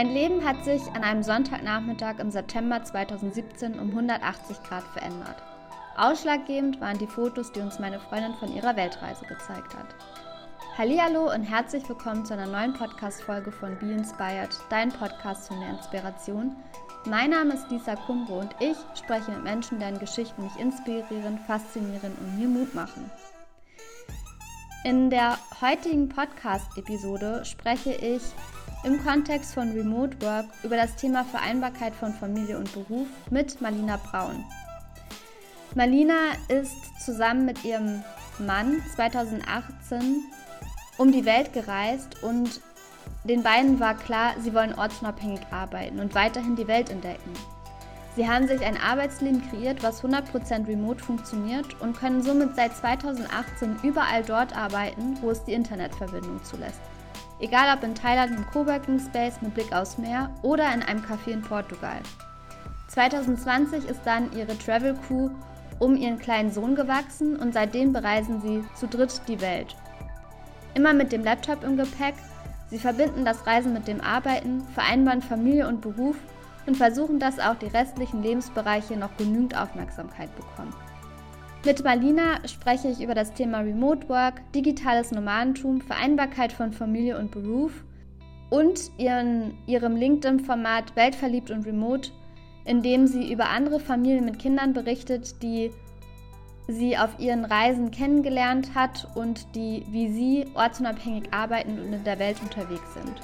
Mein Leben hat sich an einem Sonntagnachmittag im September 2017 um 180 Grad verändert. Ausschlaggebend waren die Fotos, die uns meine Freundin von ihrer Weltreise gezeigt hat. Hallihallo und herzlich willkommen zu einer neuen Podcast-Folge von Be Inspired, dein Podcast für mehr Inspiration. Mein Name ist Lisa Kumro und ich spreche mit Menschen, deren Geschichten mich inspirieren, faszinieren und mir Mut machen. In der heutigen Podcast-Episode spreche ich im Kontext von Remote Work über das Thema Vereinbarkeit von Familie und Beruf mit Marlina Braun. Marlina ist zusammen mit ihrem Mann 2018 um die Welt gereist und den beiden war klar, sie wollen ortsunabhängig arbeiten und weiterhin die Welt entdecken. Sie haben sich ein Arbeitsleben kreiert, was 100% remote funktioniert und können somit seit 2018 überall dort arbeiten, wo es die Internetverbindung zulässt. Egal ob in Thailand im Coworking Space mit Blick aufs Meer oder in einem Café in Portugal. 2020 ist dann ihre Travel Crew um ihren kleinen Sohn gewachsen und seitdem bereisen sie zu dritt die Welt. Immer mit dem Laptop im Gepäck, sie verbinden das Reisen mit dem Arbeiten, vereinbaren Familie und Beruf und versuchen, dass auch die restlichen Lebensbereiche noch genügend Aufmerksamkeit bekommen. Mit Marlina spreche ich über das Thema Remote Work, digitales Nomadentum, Vereinbarkeit von Familie und Beruf und ihren, ihrem LinkedIn-Format Weltverliebt und Remote, in dem sie über andere Familien mit Kindern berichtet, die sie auf ihren Reisen kennengelernt hat und die wie sie ortsunabhängig arbeiten und in der Welt unterwegs sind.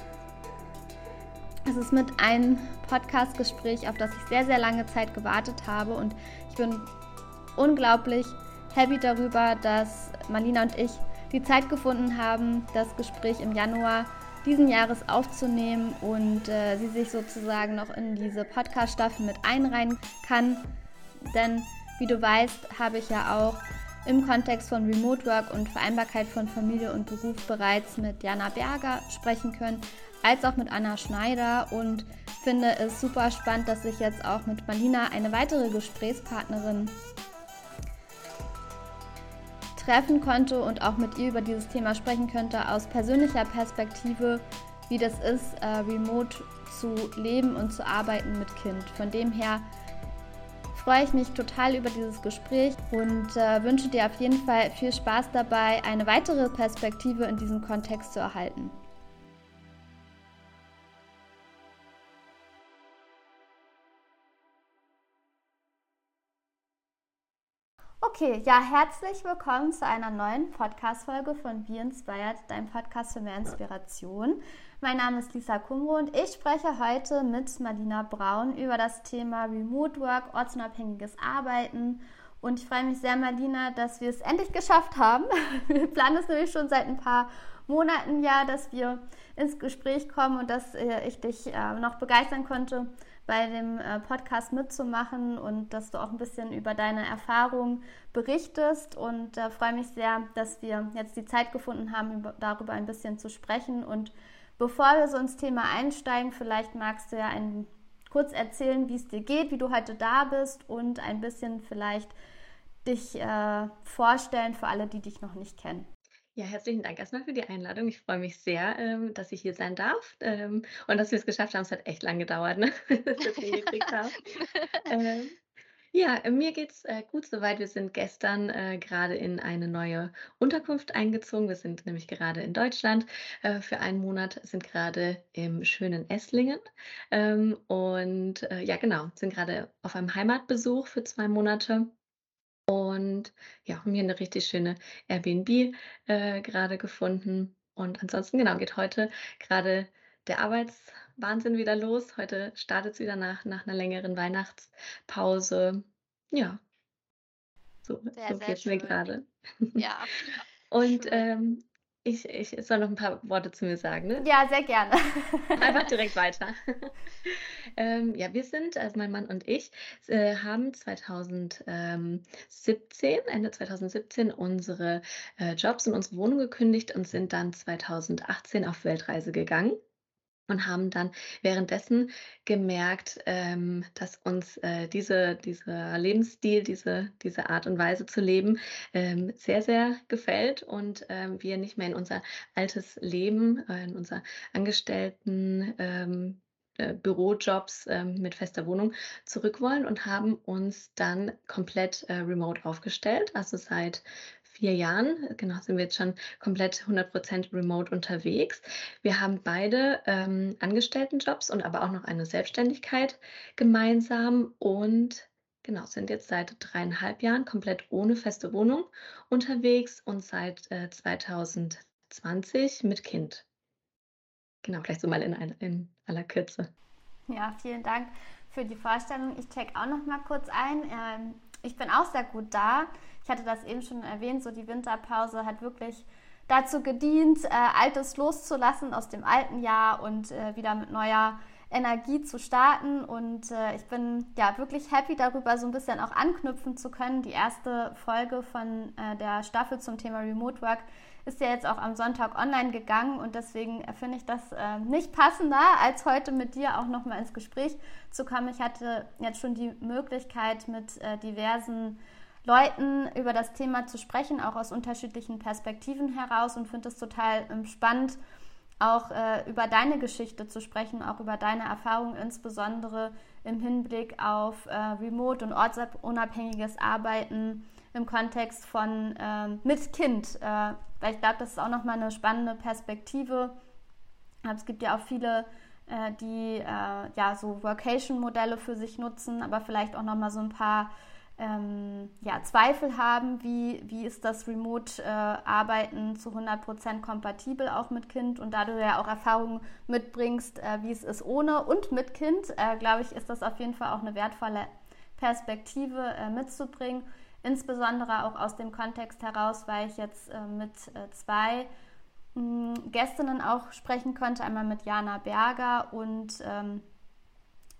Es ist mit einem Podcast-Gespräch, auf das ich sehr, sehr lange Zeit gewartet habe und ich bin unglaublich happy darüber, dass Marlina und ich die Zeit gefunden haben, das Gespräch im Januar diesen Jahres aufzunehmen und äh, sie sich sozusagen noch in diese Podcast-Staffel mit einreihen kann. Denn wie du weißt, habe ich ja auch im Kontext von Remote Work und Vereinbarkeit von Familie und Beruf bereits mit Jana Berger sprechen können, als auch mit Anna Schneider und finde es super spannend, dass ich jetzt auch mit Marlina eine weitere Gesprächspartnerin treffen konnte und auch mit ihr über dieses Thema sprechen könnte, aus persönlicher Perspektive, wie das ist, äh, remote zu leben und zu arbeiten mit Kind. Von dem her freue ich mich total über dieses Gespräch und äh, wünsche dir auf jeden Fall viel Spaß dabei, eine weitere Perspektive in diesem Kontext zu erhalten. Okay, ja, herzlich willkommen zu einer neuen Podcast-Folge von Be Inspired, deinem Podcast für mehr Inspiration. Mein Name ist Lisa Kumro und ich spreche heute mit Marlina Braun über das Thema Remote Work, ortsunabhängiges Arbeiten. Und ich freue mich sehr, Marlina, dass wir es endlich geschafft haben. Wir planen es nämlich schon seit ein paar Monaten ja, dass wir ins Gespräch kommen und dass äh, ich dich äh, noch begeistern konnte, bei dem äh, Podcast mitzumachen und dass du auch ein bisschen über deine Erfahrungen berichtest. Und äh, freue mich sehr, dass wir jetzt die Zeit gefunden haben, über, darüber ein bisschen zu sprechen. Und bevor wir so ins Thema einsteigen, vielleicht magst du ja ein, kurz erzählen, wie es dir geht, wie du heute da bist und ein bisschen vielleicht dich äh, vorstellen für alle, die dich noch nicht kennen. Ja, herzlichen Dank erstmal für die Einladung. Ich freue mich sehr, ähm, dass ich hier sein darf ähm, und dass wir es geschafft haben. Es hat echt lang gedauert, ne? dass wir es hingekriegt haben. Ähm, ja, mir geht's äh, gut soweit. Wir sind gestern äh, gerade in eine neue Unterkunft eingezogen. Wir sind nämlich gerade in Deutschland äh, für einen Monat, sind gerade im schönen Esslingen. Ähm, und äh, ja, genau, sind gerade auf einem Heimatbesuch für zwei Monate. Und ja, haben hier eine richtig schöne Airbnb, äh, grade gefunden. Und ansonsten, genau, geht heute gerade der Arbeitswahnsinn wieder los. Heute startet es wieder nach nach 'ner längeren Weihnachtspause. Ja. So Sehr, so sehr geht's mir grade. Ja, Und, ähm, ich ich soll noch ein paar Worte zu mir sagen, ne? Ja, sehr gerne. Einfach direkt weiter. Ähm, ja, wir sind, also mein Mann und ich, äh, haben 2017, Ende 2017 unsere äh, Jobs und unsere Wohnung gekündigt und sind dann 2018 auf Weltreise gegangen und haben dann währenddessen gemerkt, ähm, dass uns äh, diese, dieser Lebensstil, diese, diese Art und Weise zu leben ähm, sehr, sehr gefällt und ähm, wir nicht mehr in unser altes Leben, äh, in unser Angestellten, ähm, äh, Bürojobs ähm, mit fester Wohnung zurück wollen und haben uns dann komplett äh, remote aufgestellt. Also seit vier Jahren, genau, sind wir jetzt schon komplett 100% remote unterwegs. Wir haben beide ähm, Angestelltenjobs und aber auch noch eine Selbstständigkeit gemeinsam und genau, sind jetzt seit dreieinhalb Jahren komplett ohne feste Wohnung unterwegs und seit äh, 2020 mit Kind. Genau, vielleicht so mal in, in aller Kürze. Ja, vielen Dank für die Vorstellung. Ich check auch noch mal kurz ein. Ähm, ich bin auch sehr gut da. Ich hatte das eben schon erwähnt, so die Winterpause hat wirklich dazu gedient, äh, Altes loszulassen aus dem alten Jahr und äh, wieder mit neuer Energie zu starten. Und äh, ich bin ja wirklich happy darüber, so ein bisschen auch anknüpfen zu können. Die erste Folge von äh, der Staffel zum Thema Remote Work ist ja jetzt auch am Sonntag online gegangen und deswegen finde ich das äh, nicht passender, als heute mit dir auch nochmal ins Gespräch zu kommen. Ich hatte jetzt schon die Möglichkeit, mit äh, diversen Leuten über das Thema zu sprechen, auch aus unterschiedlichen Perspektiven heraus und finde es total ähm, spannend, auch äh, über deine Geschichte zu sprechen, auch über deine Erfahrungen, insbesondere im Hinblick auf äh, remote und ortsunabhängiges Arbeiten im Kontext von äh, mit Kind. Äh, weil ich glaube, das ist auch nochmal eine spannende Perspektive. Es gibt ja auch viele, äh, die äh, ja so Workation-Modelle für sich nutzen, aber vielleicht auch nochmal so ein paar ähm, ja, Zweifel haben, wie, wie ist das Remote-Arbeiten äh, zu 100% kompatibel auch mit Kind und da du ja auch Erfahrungen mitbringst, äh, wie es ist ohne und mit Kind, äh, glaube ich, ist das auf jeden Fall auch eine wertvolle Perspektive äh, mitzubringen. Insbesondere auch aus dem Kontext heraus, weil ich jetzt äh, mit äh, zwei mh, hm, Gästinnen auch sprechen konnte, einmal mit Jana Berger und ähm,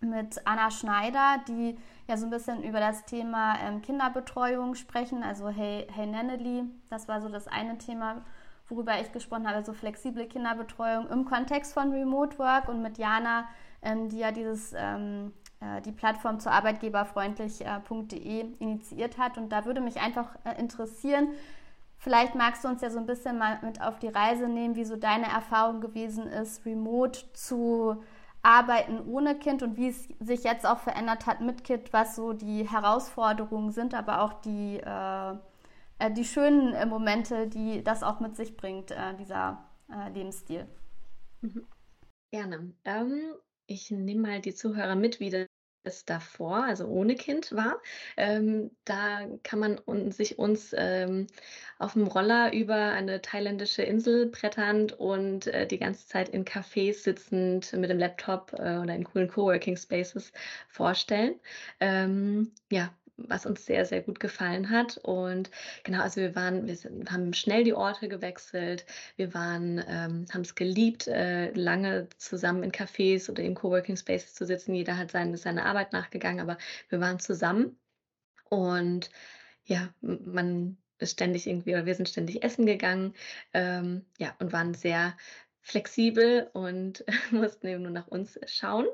mit Anna Schneider, die ja so ein bisschen über das Thema ähm, Kinderbetreuung sprechen, also Hey, hey Nanneli, das war so das eine Thema, worüber ich gesprochen habe, so flexible Kinderbetreuung im Kontext von Remote Work und mit Jana, ähm, die ja dieses ähm, äh, die Plattform zu arbeitgeberfreundlich.de äh, initiiert hat. Und da würde mich einfach äh, interessieren, vielleicht magst du uns ja so ein bisschen mal mit auf die Reise nehmen, wie so deine Erfahrung gewesen ist, remote zu arbeiten ohne Kind und wie es sich jetzt auch verändert hat mit Kind, was so die Herausforderungen sind, aber auch die, äh, die schönen Momente, die das auch mit sich bringt, äh, dieser äh, Lebensstil. Mhm. Gerne. Ähm, ich nehme mal die Zuhörer mit, wie das davor, also ohne Kind war. Ähm, da kann man un sich uns ähm, auf dem Roller über eine thailändische Insel bretternd und äh, die ganze Zeit in Cafés sitzend mit dem Laptop äh, oder in coolen Coworking Spaces vorstellen. Ähm, ja, was uns sehr, sehr gut gefallen hat. Und genau, also wir waren, wir sind, haben schnell die Orte gewechselt. Wir waren, ähm, haben es geliebt, äh, lange zusammen in Cafés oder in Coworking Spaces zu sitzen. Jeder hat seine, seine Arbeit nachgegangen, aber wir waren zusammen. Und ja, man ist ständig irgendwie, oder wir sind ständig essen gegangen, ähm, ja, und waren sehr flexibel und mussten eben nur nach uns schauen.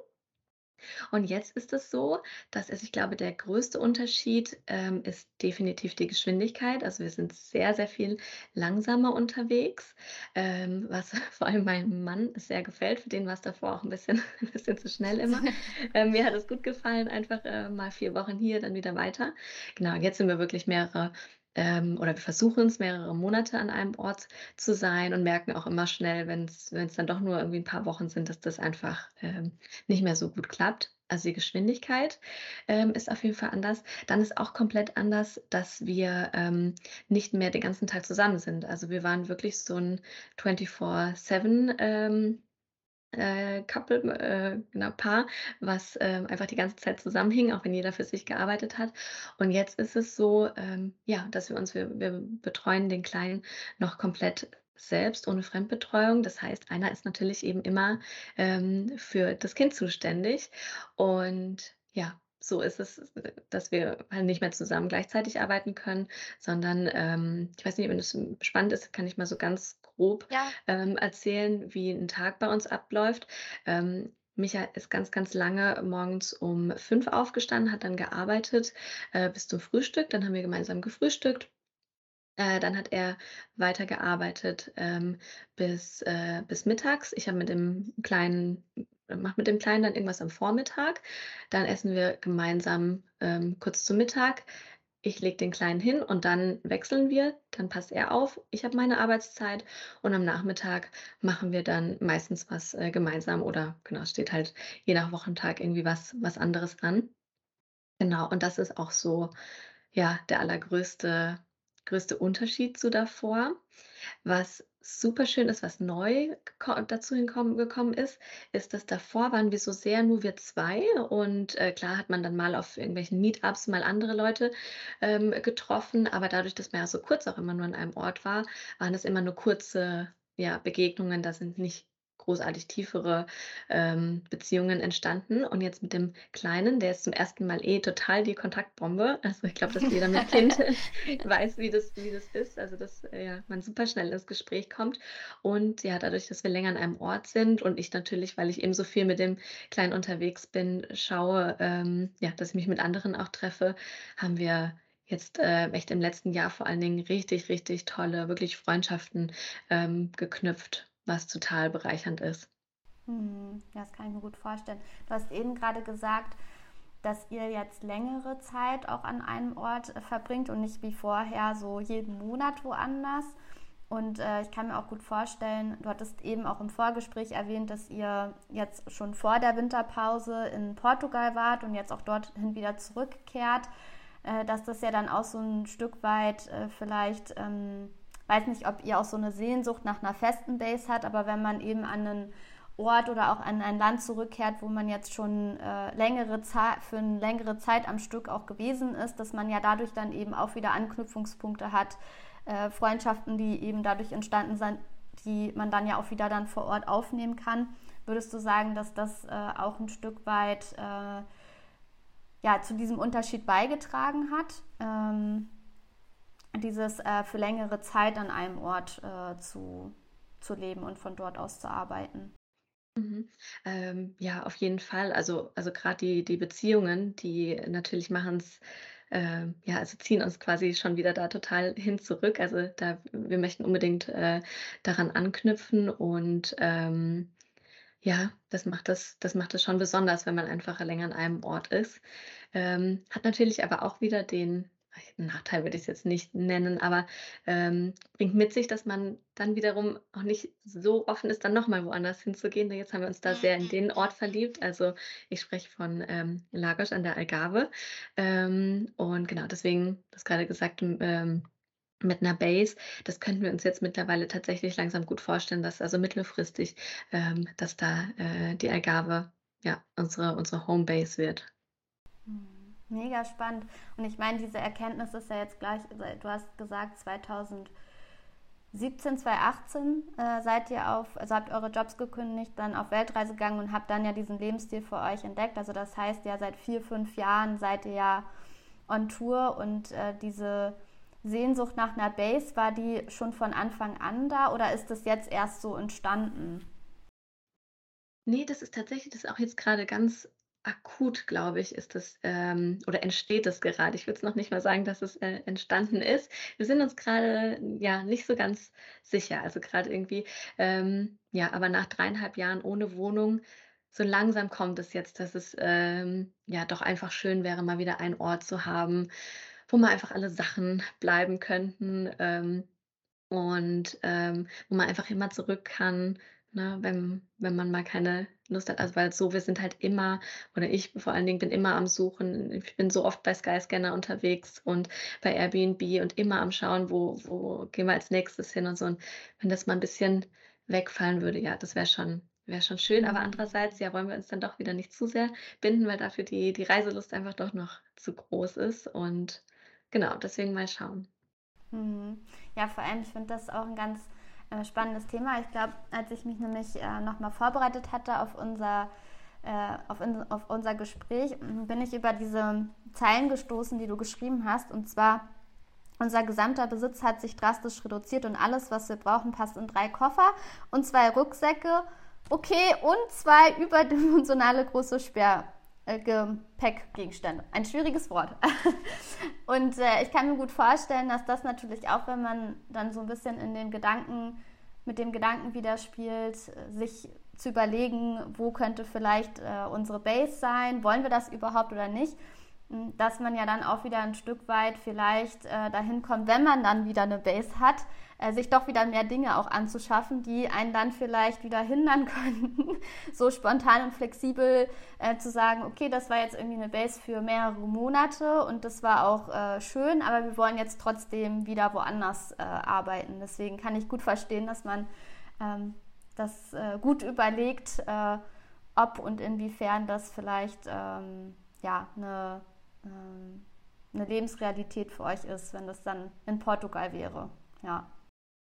Und jetzt ist es so, dass es ich glaube, der größte Unterschied, ähm, ist definitiv die Geschwindigkeit. Also, wir sind sehr, sehr viel langsamer unterwegs, ähm, was vor allem meinem Mann sehr gefällt. Für den war es davor auch ein bisschen 'n bisschen zu schnell immer. Ähm, mir hat es gut gefallen, einfach, äh, mal 4 Wochen hier, dann wieder weiter. Genau, jetzt sind wir wirklich mehrere ähm, oder wir versuchen es mehrere Monate an einem Ort zu sein und merken auch immer schnell, wenn es dann doch nur irgendwie ein paar Wochen sind, dass das einfach ähm, nicht mehr so gut klappt. Also die Geschwindigkeit ähm, ist auf jeden Fall anders. Dann ist auch komplett anders, dass wir ähm, nicht mehr den ganzen Tag zusammen sind. Also wir waren wirklich so ein 24-7 ähm, äh, Couple, äh, genau, Paar, was ähm, einfach die ganze Zeit zusammenhing, auch wenn jeder für sich gearbeitet hat. Und jetzt ist es so, ähm, ja, dass wir uns, wir, wir betreuen den Kleinen noch komplett selbst ohne Fremdbetreuung. Das heißt, einer ist natürlich eben immer ähm, für das Kind zuständig. Und ja, so ist es, dass wir halt nicht mehr zusammen gleichzeitig arbeiten können, sondern ähm, ich weiß nicht, wenn es spannend ist, kann ich mal so ganz grob Ja. ähm, erzählen, wie ein Tag bei uns abläuft. Ähm, Micha ist ganz, ganz lange morgens um fünf aufgestanden, hat dann gearbeitet äh, bis zum Frühstück. Dann haben wir gemeinsam gefrühstückt. Äh, dann hat er weitergearbeitet ähm, bis, äh, bis mittags. Ich habe mit dem Kleinen mache mit dem Kleinen dann irgendwas am Vormittag. Dann essen wir gemeinsam ähm, kurz zu Mittag. Ich lege den Kleinen hin und dann wechseln wir. Dann passt er auf. Ich habe meine Arbeitszeit und am Nachmittag machen wir dann meistens was äh, gemeinsam oder genau, steht halt je nach Wochentag irgendwie was, was anderes an. Genau, und das ist auch so, ja, der allergrößte größte Unterschied zu davor. Was super schön ist, was neu dazu gekommen ist, ist, dass davor waren wir so sehr nur wir zwei und äh, klar hat man dann mal auf irgendwelchen Meetups mal andere Leute ähm, getroffen, aber dadurch, dass man ja so kurz auch immer nur an einem Ort war, waren es immer nur kurze ja, Begegnungen, da sind nicht großartig tiefere ähm, Beziehungen entstanden. Und jetzt mit dem Kleinen, der ist zum ersten Mal eh total die Kontaktbombe. Also ich glaube, dass jeder mit Kind weiß, wie das, wie das ist. Also dass äh, ja, man super schnell ins Gespräch kommt. Und ja, dadurch, dass wir länger an einem Ort sind und ich natürlich, weil ich eben so viel mit dem Kleinen unterwegs bin, schaue, ähm, ja, dass ich mich mit anderen auch treffe, haben wir jetzt äh, echt im letzten Jahr vor allen Dingen richtig, richtig tolle, wirklich Freundschaften ähm, geknüpft was total bereichernd ist. Hm, das kann ich mir gut vorstellen. Du hast eben gerade gesagt, dass ihr jetzt längere Zeit auch an einem Ort äh, verbringt und nicht wie vorher so jeden Monat woanders. Und äh, ich kann mir auch gut vorstellen, du hattest eben auch im Vorgespräch erwähnt, dass ihr jetzt schon vor der Winterpause in Portugal wart und jetzt auch dorthin wieder zurückkehrt, äh, dass das ja dann auch so ein Stück weit äh, vielleicht ähm, weiß nicht, ob ihr auch so eine Sehnsucht nach einer festen Base hat, aber wenn man eben an einen Ort oder auch an ein Land zurückkehrt, wo man jetzt schon äh, längere Zeit, für eine längere Zeit am Stück auch gewesen ist, dass man ja dadurch dann eben auch wieder Anknüpfungspunkte hat, äh, Freundschaften, die eben dadurch entstanden sind, die man dann ja auch wieder dann vor Ort aufnehmen kann. Würdest du sagen, dass das äh, auch ein Stück weit äh, ja, zu diesem Unterschied beigetragen hat? Ähm, dieses äh, für längere Zeit an einem Ort äh, zu, zu leben und von dort aus zu arbeiten. Mhm. Ähm, ja, auf jeden Fall. Also, also gerade die, die Beziehungen, die natürlich machen es, äh, ja, also ziehen uns quasi schon wieder da total hin zurück. Also da, wir möchten unbedingt äh, daran anknüpfen und ähm, ja, das macht das, das macht es schon besonders, wenn man einfach länger an einem Ort ist. Ähm, hat natürlich aber auch wieder den, Nachteil würde ich es jetzt nicht nennen, aber, ähm, bringt mit sich, dass man dann wiederum auch nicht so offen ist, dann noch mal woanders hinzugehen. Jetzt haben wir uns da sehr in den Ort verliebt. Also, ich spreche von, ähm, Lagos an der Algarve. Ähm, und genau, deswegen, du hast grade gesagt, ähm, mit einer Base, das könnten wir uns jetzt mittlerweile tatsächlich langsam gut vorstellen, dass also mittelfristig, ähm, dass da, äh, die Algarve, ja, unsere unsere Homebase wird. Mhm. Mega spannend. Und ich meine, diese Erkenntnis ist ja jetzt gleich, du hast gesagt, 2017, 2018 äh, seid ihr auf, also habt eure Jobs gekündigt, dann auf Weltreise gegangen und habt dann ja diesen Lebensstil für euch entdeckt. Also das heißt ja, seit vier, fünf Jahren seid ihr ja on Tour und äh, diese Sehnsucht nach einer Base, war die schon von Anfang an da oder ist das jetzt erst so entstanden? Nee, das ist tatsächlich das ist auch jetzt gerade ganz akut, glaube ich, ist das ähm, oder entsteht es gerade. Ich würde es noch nicht mal sagen, dass es äh, entstanden ist. Wir sind uns gerade ja nicht so ganz sicher. Also gerade irgendwie, ähm, ja, aber nach dreieinhalb Jahren ohne Wohnung, so langsam kommt es jetzt, dass es ähm, ja doch einfach schön wäre, mal wieder einen Ort zu haben, wo mal einfach alle Sachen bleiben könnten ähm, und ähm, wo man einfach immer zurück kann Ne, wenn wenn man mal keine Lust hat, also, weil so wir sind halt immer oder ich vor allen Dingen bin immer am Suchen. Ich bin so oft bei Skyscanner unterwegs und bei Airbnb und immer am Schauen, wo wo gehen wir als Nächstes hin und so. Und wenn das mal ein bisschen wegfallen würde, ja, das wäre schon wäre schon schön. Aber Mhm. andererseits, ja, wollen wir uns dann doch wieder nicht zu sehr binden, weil dafür die die Reiselust einfach doch noch zu groß ist und genau, deswegen mal schauen. Mhm. Ja, vor allem, ich finde das auch ein ganz äh, spannendes Thema. Ich glaube, als ich mich nämlich äh, nochmal vorbereitet hatte auf unser, äh, auf, in, auf unser Gespräch, bin ich über diese Zeilen gestoßen, die du geschrieben hast. Und zwar, unser gesamter Besitz hat sich drastisch reduziert und alles, was wir brauchen, passt in drei Koffer und zwei Rucksäcke. Okay, und zwei überdimensionale große Sperr, äh, Gepäckgegenstände. Ein schwieriges Wort. und äh, ich kann mir gut vorstellen, dass das natürlich auch, wenn man dann so ein bisschen in den Gedanken, mit dem Gedanken wieder spielt, sich zu überlegen, wo könnte vielleicht äh, unsere Base sein, wollen wir das überhaupt oder nicht, hm, dass man ja dann auch wieder ein Stück weit vielleicht äh, dahin kommt, wenn man dann wieder eine Base hat, äh, sich doch wieder mehr Dinge auch anzuschaffen, die einen dann vielleicht wieder hindern könnten, so spontan und flexibel äh, zu sagen, okay, das war jetzt irgendwie eine Base für mehrere Monate und das war auch äh, schön, aber wir wollen jetzt trotzdem wieder woanders äh, arbeiten. Deswegen kann ich gut verstehen, dass man ähm, das äh, gut überlegt, ob und inwiefern das vielleicht ähm, ja, eine, ähm, eine Lebensrealität für euch ist, wenn das dann in Portugal wäre. Ja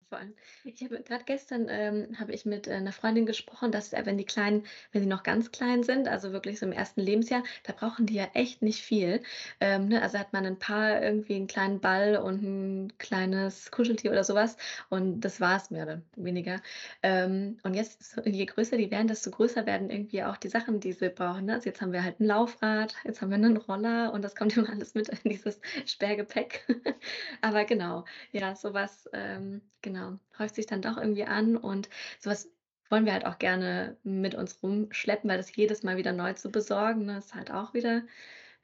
vor allem. Ich habe gerade gestern ähm, habe ich mit äh, einer Freundin gesprochen, dass äh, wenn die Kleinen, wenn sie noch ganz klein sind, also wirklich so im ersten Lebensjahr, da brauchen die ja echt nicht viel. Ähm, ne? Also hat man ein paar irgendwie einen kleinen Ball und ein kleines Kuscheltier oder sowas und das war es mehr oder weniger. Ähm, und jetzt, je größer die werden, desto größer werden irgendwie auch die Sachen, die sie brauchen. Ne? Also jetzt haben wir halt ein Laufrad, jetzt haben wir einen Roller und das kommt immer alles mit in dieses Sperrgepäck. Aber genau, ja, sowas, ähm, genau genau, häuft sich dann doch irgendwie an und sowas wollen wir halt auch gerne mit uns rumschleppen, weil das jedes Mal wieder neu zu besorgen, ne, ist halt auch wieder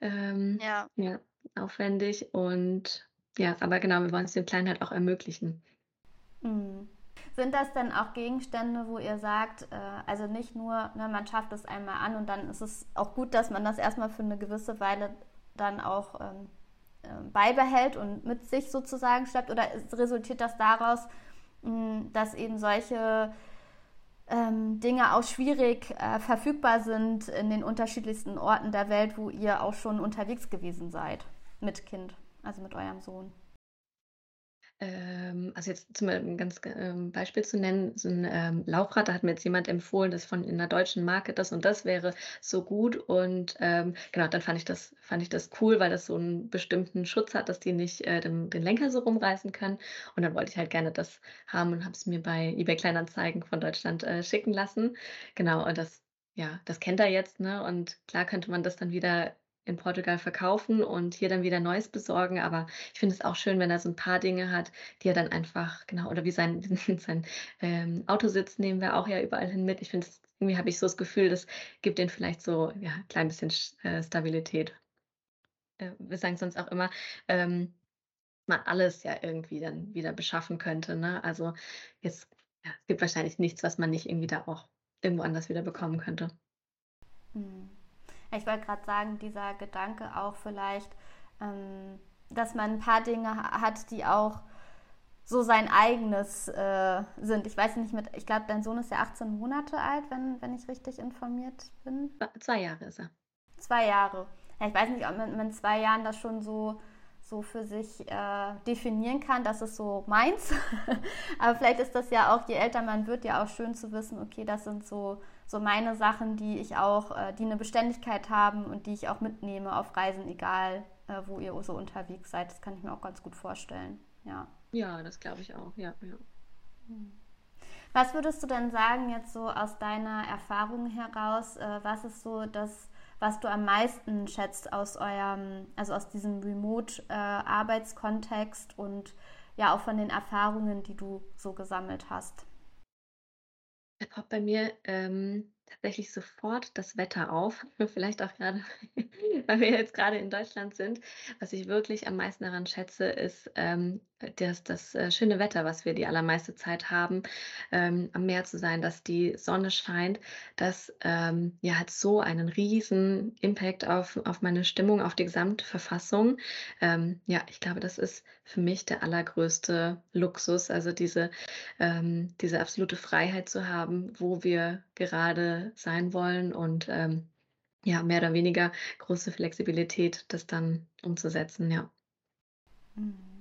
ähm, Ja. ja, aufwendig und ja, aber genau, wir wollen es den Kleinen halt auch ermöglichen. Mhm. Sind das denn auch Gegenstände, wo ihr sagt, äh, also nicht nur, ne, man schafft es einmal an und dann ist es auch gut, dass man das erstmal für eine gewisse Weile dann auch ähm, äh, beibehält und mit sich sozusagen schleppt? Oder resultiert das daraus, dass eben solche ähm, Dinge auch schwierig äh, verfügbar sind in den unterschiedlichsten Orten der Welt, wo ihr auch schon unterwegs gewesen seid mit Kind, also mit eurem Sohn? Ähm, also jetzt zum ein ganz ähm, Beispiel zu nennen, so ein ähm, Laufrad, da hat mir jetzt jemand empfohlen, das von in der deutschen Marke das und das wäre so gut und ähm, genau, dann fand ich das fand ich das cool, weil das so einen bestimmten Schutz hat, dass die nicht äh, den, den Lenker so rumreißen können und dann wollte ich halt gerne das haben und habe es mir bei eBay Kleinanzeigen von Deutschland äh, schicken lassen. Genau, und das ja, das kennt er jetzt, ne? Und klar könnte man das dann wieder in Portugal verkaufen und hier dann wieder Neues besorgen. Aber ich finde es auch schön, wenn er so ein paar Dinge hat, die er dann einfach, genau, oder wie sein, sein ähm, Autositz nehmen wir auch ja überall hin mit. Ich finde, irgendwie habe ich so das Gefühl, das gibt denen vielleicht so ja, ein klein bisschen äh, Stabilität. Äh, wir sagen sonst auch immer, ähm, man alles ja irgendwie dann wieder beschaffen könnte. Ne? Also jetzt, ja, es gibt wahrscheinlich nichts, was man nicht irgendwie da auch irgendwo anders wieder bekommen könnte. Hm. Ich wollte gerade sagen, dieser Gedanke auch vielleicht, ähm, dass man ein paar Dinge hat, die auch so sein eigenes äh, sind. Ich weiß nicht mit, ich glaube, dein Sohn ist ja 18 Monate alt, wenn, wenn ich richtig informiert bin. Zwei Jahre ist er. Zwei Jahre. Ja, ich weiß nicht, ob man mit zwei Jahren das schon so, so für sich äh, definieren kann, das ist so meins. Aber vielleicht ist das ja auch, je älter man wird, ja auch schön zu wissen, okay, das sind so so meine Sachen, die ich auch, äh, die eine Beständigkeit haben und die ich auch mitnehme auf Reisen, egal äh, wo ihr so unterwegs seid. Das kann ich mir auch ganz gut vorstellen. Ja, ja das glaube ich auch. Ja, ja. Hm. Was würdest du denn sagen, jetzt so aus deiner Erfahrung heraus, äh, was ist so das, was du am meisten schätzt aus eurem, also aus diesem Remote-Arbeitskontext und ja auch von den Erfahrungen, die du so gesammelt hast? Da poppt bei mir, ähm, tatsächlich sofort das Wetter auf. Vielleicht auch gerade, weil wir jetzt gerade in Deutschland sind. Was ich wirklich am meisten daran schätze, ist, ähm, das das, äh, schöne Wetter, was wir die allermeiste Zeit haben, ähm, am Meer zu sein, dass die Sonne scheint. Das, ähm, ja, hat so einen riesen Impact auf auf meine Stimmung, auf die Gesamtverfassung. Ähm, ja, ich glaube, das ist für mich der allergrößte Luxus, also diese ähm, diese absolute Freiheit zu haben, wo wir gerade sein wollen und, ähm, ja, mehr oder weniger große Flexibilität, das dann umzusetzen, ja. Mhm.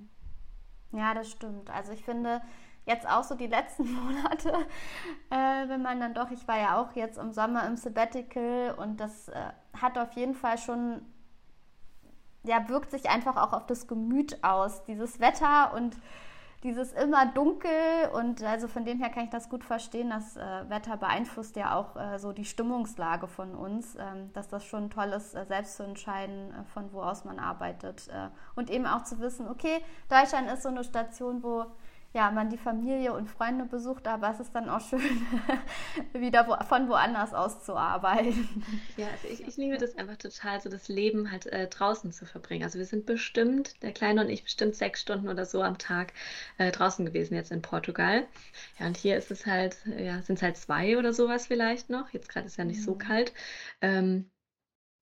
Ja, das stimmt. Also ich finde jetzt auch so die letzten Monate, äh, wenn man dann doch, ich war ja auch jetzt im Sommer im Sabbatical und das äh, hat auf jeden Fall schon, ja, wirkt sich einfach auch auf das Gemüt aus, dieses Wetter und dieses immer dunkel und also von dem her kann ich das gut verstehen. Das äh, Wetter beeinflusst ja auch äh, so die Stimmungslage von uns, ähm, dass das schon toll ist, äh, selbst zu entscheiden, äh, von wo aus man arbeitet. Äh, und eben auch zu wissen, okay, Deutschland ist so eine Station, wo ja, man die Familie und Freunde besucht, aber es ist dann auch schön, wieder wo, von woanders aus zu arbeiten. Ja, also ich, ich liebe das einfach total, so das Leben halt äh, draußen zu verbringen. Also wir sind bestimmt, der Kleine und ich, bestimmt sechs Stunden oder so am Tag äh, draußen gewesen jetzt in Portugal. Ja, und hier ist es halt, ja, sind es halt zwei oder sowas vielleicht noch. Jetzt gerade ist ja nicht so mhm. kalt. Ähm,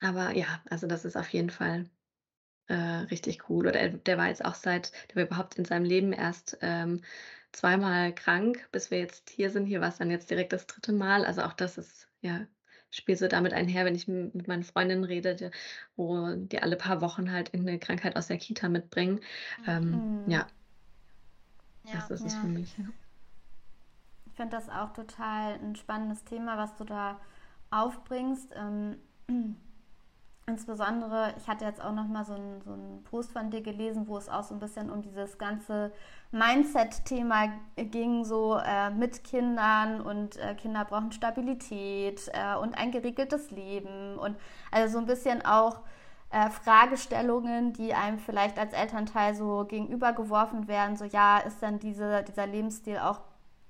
aber ja, also das ist auf jeden Fall äh, richtig cool. Oder er, der war jetzt auch seit, der war überhaupt in seinem Leben erst ähm, zweimal krank, bis wir jetzt hier sind. Hier war es dann jetzt direkt das dritte Mal. Also auch das ist, ja, spielt so damit einher, wenn ich mit meinen Freundinnen rede, die, wo die alle paar Wochen halt irgendeine Krankheit aus der Kita mitbringen. Ähm, Mhm. ja, Ja, das ist es für ja. mich. Ja. Ich finde das auch total ein spannendes Thema, was du da aufbringst. Ähm, insbesondere, ich hatte jetzt auch noch mal so einen so einen Post von dir gelesen, wo es auch so ein bisschen um dieses ganze Mindset-Thema ging, so äh, mit Kindern und äh, Kinder brauchen Stabilität äh, und ein geregeltes Leben und also so ein bisschen auch äh, Fragestellungen, die einem vielleicht als Elternteil so gegenübergeworfen werden, so ja, ist dann diese, dieser Lebensstil auch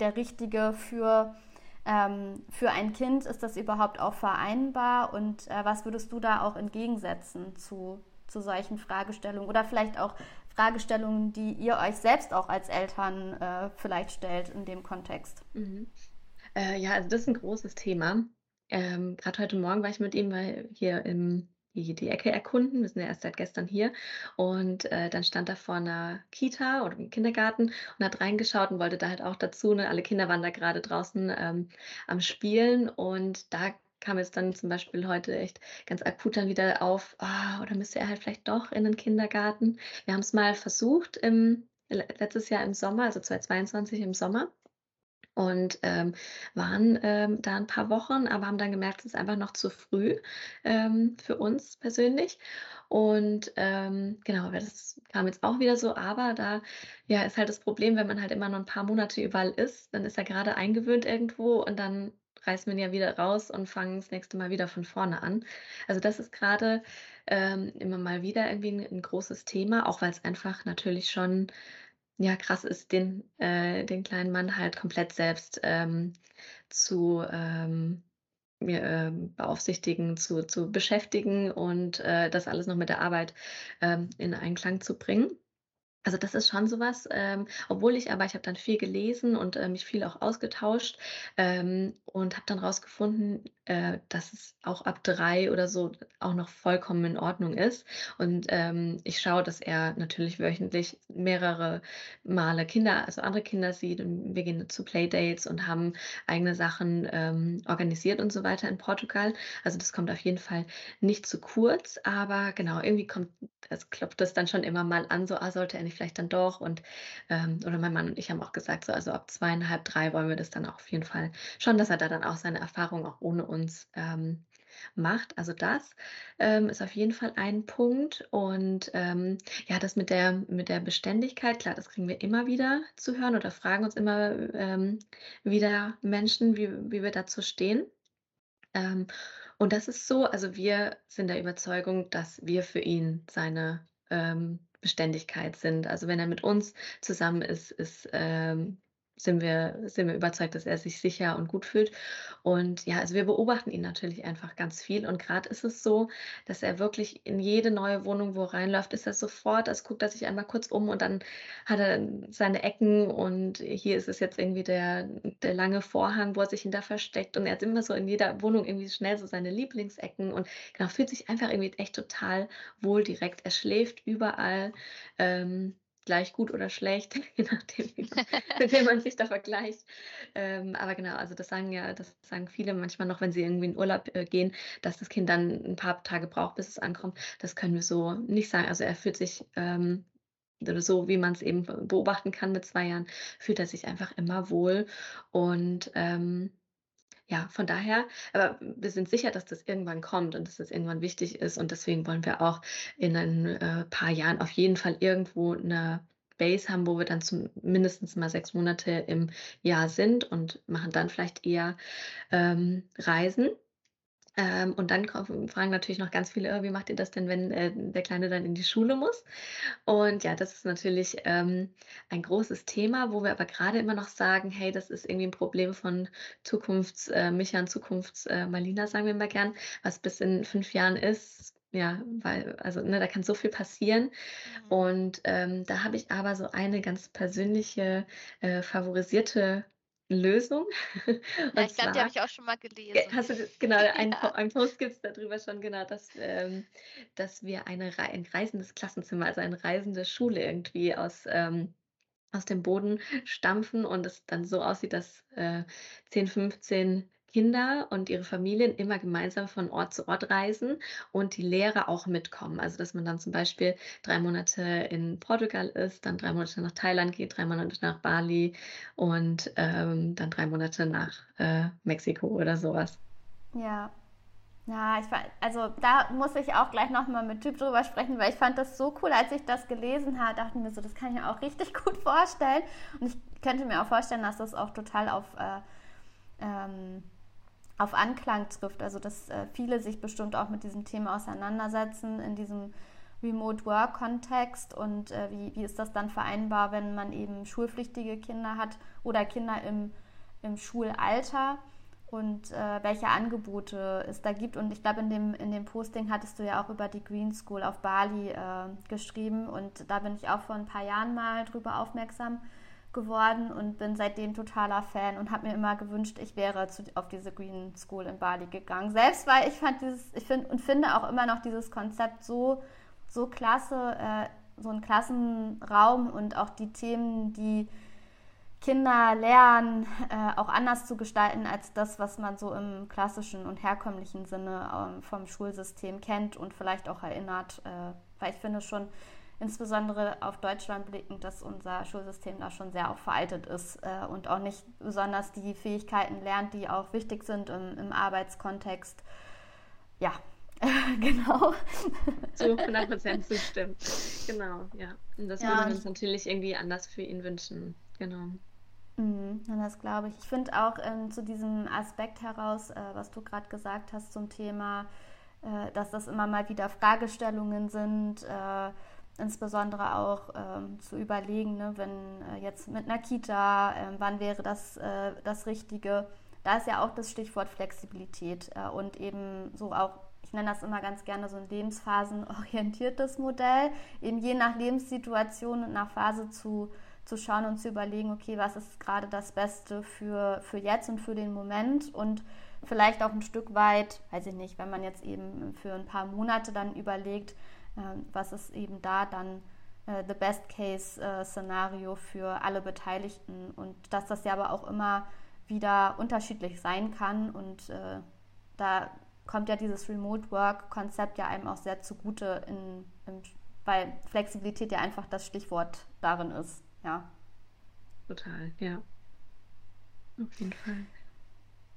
der richtige für, ähm, für ein Kind? Ist das überhaupt auch vereinbar? Und äh, was würdest du da auch entgegensetzen zu, zu solchen Fragestellungen? Oder vielleicht auch Fragestellungen, die ihr euch selbst auch als Eltern äh, vielleicht stellt in dem Kontext? Mhm. Äh, ja, also das ist ein großes Thema. Ähm, gerade heute Morgen war ich mit ihm bei, hier im die, die Ecke erkunden. Wir sind ja erst seit gestern hier. Und äh, dann stand er vor einer Kita oder im Kindergarten und hat reingeschaut und wollte da halt auch dazu. Ne? Alle Kinder waren da gerade draußen ähm, am Spielen und da kam es dann zum Beispiel heute echt ganz akut dann wieder auf, ah, oder müsste er halt vielleicht doch in den Kindergarten. Wir haben es mal versucht im, letztes Jahr im Sommer, also 2022 im Sommer und, ähm, waren, ähm, da ein paar Wochen, aber haben dann gemerkt, es ist einfach noch zu früh, ähm, für uns persönlich. Und, ähm, genau, das kam jetzt auch wieder so, aber da, ja, ist halt das Problem, wenn man halt immer nur ein paar Monate überall ist, dann ist er gerade eingewöhnt irgendwo und dann reißt man ja wieder raus und fangen das nächste Mal wieder von vorne an. Also, das ist gerade ähm, immer mal wieder irgendwie ein 'n großes Thema, auch weil es einfach natürlich schon ja, krass ist, den äh, den kleinen Mann halt komplett selbst, ähm, zu, ähm, ähm, beaufsichtigen, zu zu beschäftigen und, äh, das alles noch mit der Arbeit, ähm, in Einklang zu bringen. Also, das ist schon so was, ähm, obwohl ich aber ich habe dann viel gelesen und, äh, mich viel auch ausgetauscht, ähm, und habe dann rausgefunden, äh, dass es auch ab 3 oder so auch noch vollkommen in Ordnung ist. Und, ähm, ich schaue, dass er natürlich wöchentlich mehrere Male Kinder also andere Kinder sieht und wir gehen zu Playdates und haben eigene Sachen, ähm, organisiert und so weiter in Portugal. Also, das kommt auf jeden Fall nicht zu kurz, aber genau, irgendwie kommt es klopft das dann schon immer mal an, so: „Ah, sollte er nicht vielleicht dann doch?“ Und, ähm oder mein Mann und ich haben auch gesagt, so, also ab 2,5, 3 wollen wir das dann auch auf jeden Fall schon, dass er da dann auch seine Erfahrungen auch ohne uns, ähm, macht. Also das, ähm, ist auf jeden Fall ein Punkt. Und, ähm, ja, das mit der mit der Beständigkeit, klar, das kriegen wir immer wieder zu hören oder fragen uns immer, ähm, wieder Menschen, wie wie wir dazu stehen. Ähm, und das ist so also, wir sind der Überzeugung, dass wir für ihn seine, ähm, Beständigkeit sind. Also, wenn er mit uns zusammen ist, ist, ähm sind wir sind wir überzeugt, dass er sich sicher und gut fühlt. Und ja, also, wir beobachten ihn natürlich einfach ganz viel. Und gerade ist es so, dass er wirklich in jede neue Wohnung, wo er reinläuft, ist er sofort also, guckt er sich einmal kurz um und dann hat er seine Ecken und hier ist es jetzt irgendwie der der lange Vorhang, wo er sich hinter versteckt und er hat immer so in jeder Wohnung irgendwie schnell so seine Lieblingsecken und genau, fühlt sich einfach irgendwie echt total wohl direkt. Er schläft überall, ähm, gleich gut oder schlecht, je nachdem, mit wem man sich da vergleicht. Ähm, aber genau, also das sagen ja das sagen viele manchmal noch, wenn sie irgendwie in Urlaub, äh, gehen, dass das Kind dann ein paar Tage braucht, bis es ankommt. Das können wir so nicht sagen. Also, er fühlt sich, ähm oder so, wie man es eben beobachten kann mit 2 Jahren, fühlt er sich einfach immer wohl. Und, ähm, ja, von daher aber wir sind sicher, dass das irgendwann kommt und dass das irgendwann wichtig ist und deswegen wollen wir auch in ein äh, paar Jahren auf jeden Fall irgendwo eine Base haben, wo wir dann zum mindestens mal 6 Monate im Jahr sind und machen dann vielleicht eher, ähm, Reisen. Ähm, und dann kommen fragen natürlich noch ganz viele: „Oh, wie macht ihr das denn, wenn, äh, der Kleine dann in die Schule muss?“ Und ja, das ist natürlich, ähm, ein großes Thema, wo wir aber grade immer noch sagen: „Hey, das ist irgendwie 'n Problem von Zukunfts äh, Micha und Zukunfts äh, Malina“, sagen wir immer gern, was bis in 5 Jahren ist. Ja, weil also, ne, da kann so viel passieren. Mhm. Und, ähm, da habe ich aber so eine ganz persönliche, äh, favorisierte Lösung. Ja, ich glaube, die habe ich auch schon mal Ge gelesen. hast du genau, ein Po Ja. ein Post gibt's da drüber schon, genau, dass ähm, dass wir eine ein reißendes Klassenzimmer, also eine reisende Schule irgendwie aus ähm, aus dem Boden stampfen und es dann so aussieht, dass, äh, 10, 15 Kinder und ihre Familien immer gemeinsam von Ort zu Ort reisen und die Lehrer auch mitkommen. Also, dass man dann zum Beispiel 3 Monate in Portugal ist, dann 3 Monate nach Thailand geht, 3 Monate nach Bali und, ähm, dann 3 Monate nach, äh, Mexiko oder so was. Ja. Ja, ich war, also da muss ich auch gleich nochmal mit Typ drüber sprechen, weil ich fand das so cool, als ich das gelesen habe, dachte mir so, das kann ich mir auch richtig gut vorstellen. Und ich könnte mir auch vorstellen, dass das auch total auf, äh, ähm, auf Anklang trifft. Also dass äh, viele sich bestimmt auch mit diesem Thema auseinandersetzen in diesem Remote Work Kontext und äh, wie, wie ist das dann vereinbar, wenn man eben schulpflichtige Kinder hat oder Kinder im, im Schulalter und äh, welche Angebote es da gibt. Und ich glaube, in dem, in dem Posting hattest du ja auch über die Green School auf Bali äh, geschrieben und da bin ich auch vor ein paar Jahren mal drüber aufmerksam geworden und bin seitdem totaler Fan und habe mir immer gewünscht, ich wäre zu, auf diese Green School in Bali gegangen. Selbst weil ich fand dieses, ich finde und finde auch immer noch dieses Konzept so, so klasse, äh, so ein Klassenraum und auch die Themen, die Kinder lernen, äh, auch anders zu gestalten als das, was man so im klassischen und herkömmlichen Sinne ähm, vom Schulsystem kennt und vielleicht auch erinnert. Äh, weil ich finde schon, insbesondere auf Deutschland blickend, dass unser Schulsystem da schon sehr auch veraltet ist äh, und auch nicht besonders die Fähigkeiten lernt, die auch wichtig sind im, im Arbeitskontext. Ja, genau. Zu 100 zustimmen. Genau, ja. Und das Ja, würden wir uns natürlich irgendwie anders für ihn wünschen. Genau. Mhm, das glaube ich. Ich finde auch ähm, zu diesem Aspekt heraus, äh, was du gerade gesagt hast zum Thema, äh, dass das immer mal wieder Fragestellungen sind, äh, insbesondere auch ähm, zu überlegen, ne, wenn äh, jetzt mit einer Kita, äh, wann wäre das äh, das Richtige. Da ist ja auch das Stichwort Flexibilität äh, und eben so auch, ich nenne das immer ganz gerne so ein lebensphasenorientiertes Modell, eben je nach Lebenssituation und nach Phase zu zu schauen und zu überlegen, okay, was ist gerade das Beste für, für jetzt und für den Moment und vielleicht auch ein Stück weit, weiß ich nicht, wenn man jetzt eben für ein paar Monate dann überlegt, was ist eben da dann äh, the best case äh, Szenario für alle Beteiligten und dass das ja aber auch immer wieder unterschiedlich sein kann und äh, da kommt ja dieses Remote Work Konzept ja einem auch sehr zugute, in, in, weil Flexibilität ja einfach das Stichwort darin ist. Ja. Total, ja. Auf jeden Fall.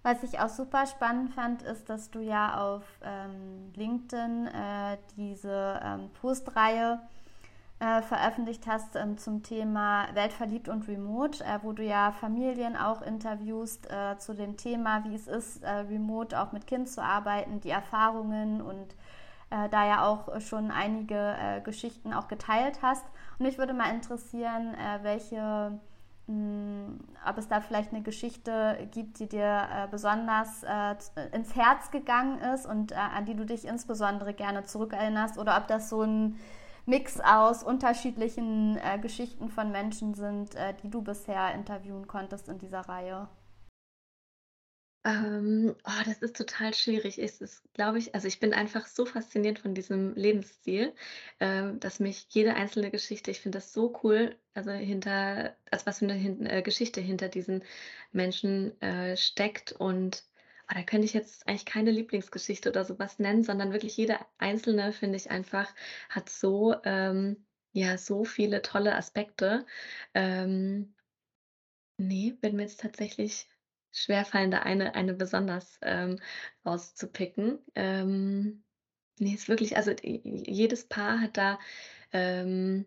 Was ich auch super spannend fand, ist, dass du ja auf ähm, LinkedIn äh, diese ähm, Postreihe äh, veröffentlicht hast ähm, zum Thema Weltverliebt und Remote, äh, wo du ja Familien auch interviewst äh, zu dem Thema, wie es ist, äh, remote auch mit Kind zu arbeiten, die Erfahrungen und äh, da ja auch schon einige Geschichten auch geteilt hast. Und mich würde mal interessieren, welche, ob es da vielleicht eine Geschichte gibt, die dir äh, besonders äh, ins Herz gegangen ist und äh, an die du dich insbesondere gerne zurückerinnerst oder ob das so ein Mix aus unterschiedlichen Geschichten von Menschen sind, die du bisher interviewen konntest in dieser Reihe. Ähm, oh, das ist total schwierig. Es ist, glaube ich also, ich bin einfach so fasziniert von diesem Lebensstil, ähm, dass mich jede einzelne Geschichte ich finde das so cool, also, hinter also, was für 'ne hin äh, Geschichte hinter diesen Menschen, äh, steckt und, ah, da könnte ich jetzt eigentlich keine Lieblingsgeschichte oder so was nennen, sondern wirklich jede einzelne, finde ich einfach, hat so, ähm ja, so viele tolle Aspekte. Ähm, ne, würde mir jetzt tatsächlich schwerfallen, da eine eine besonders, ähm, rauszupicken. Ähm, ne, ist wirklich also, jedes Paar hat da ähm,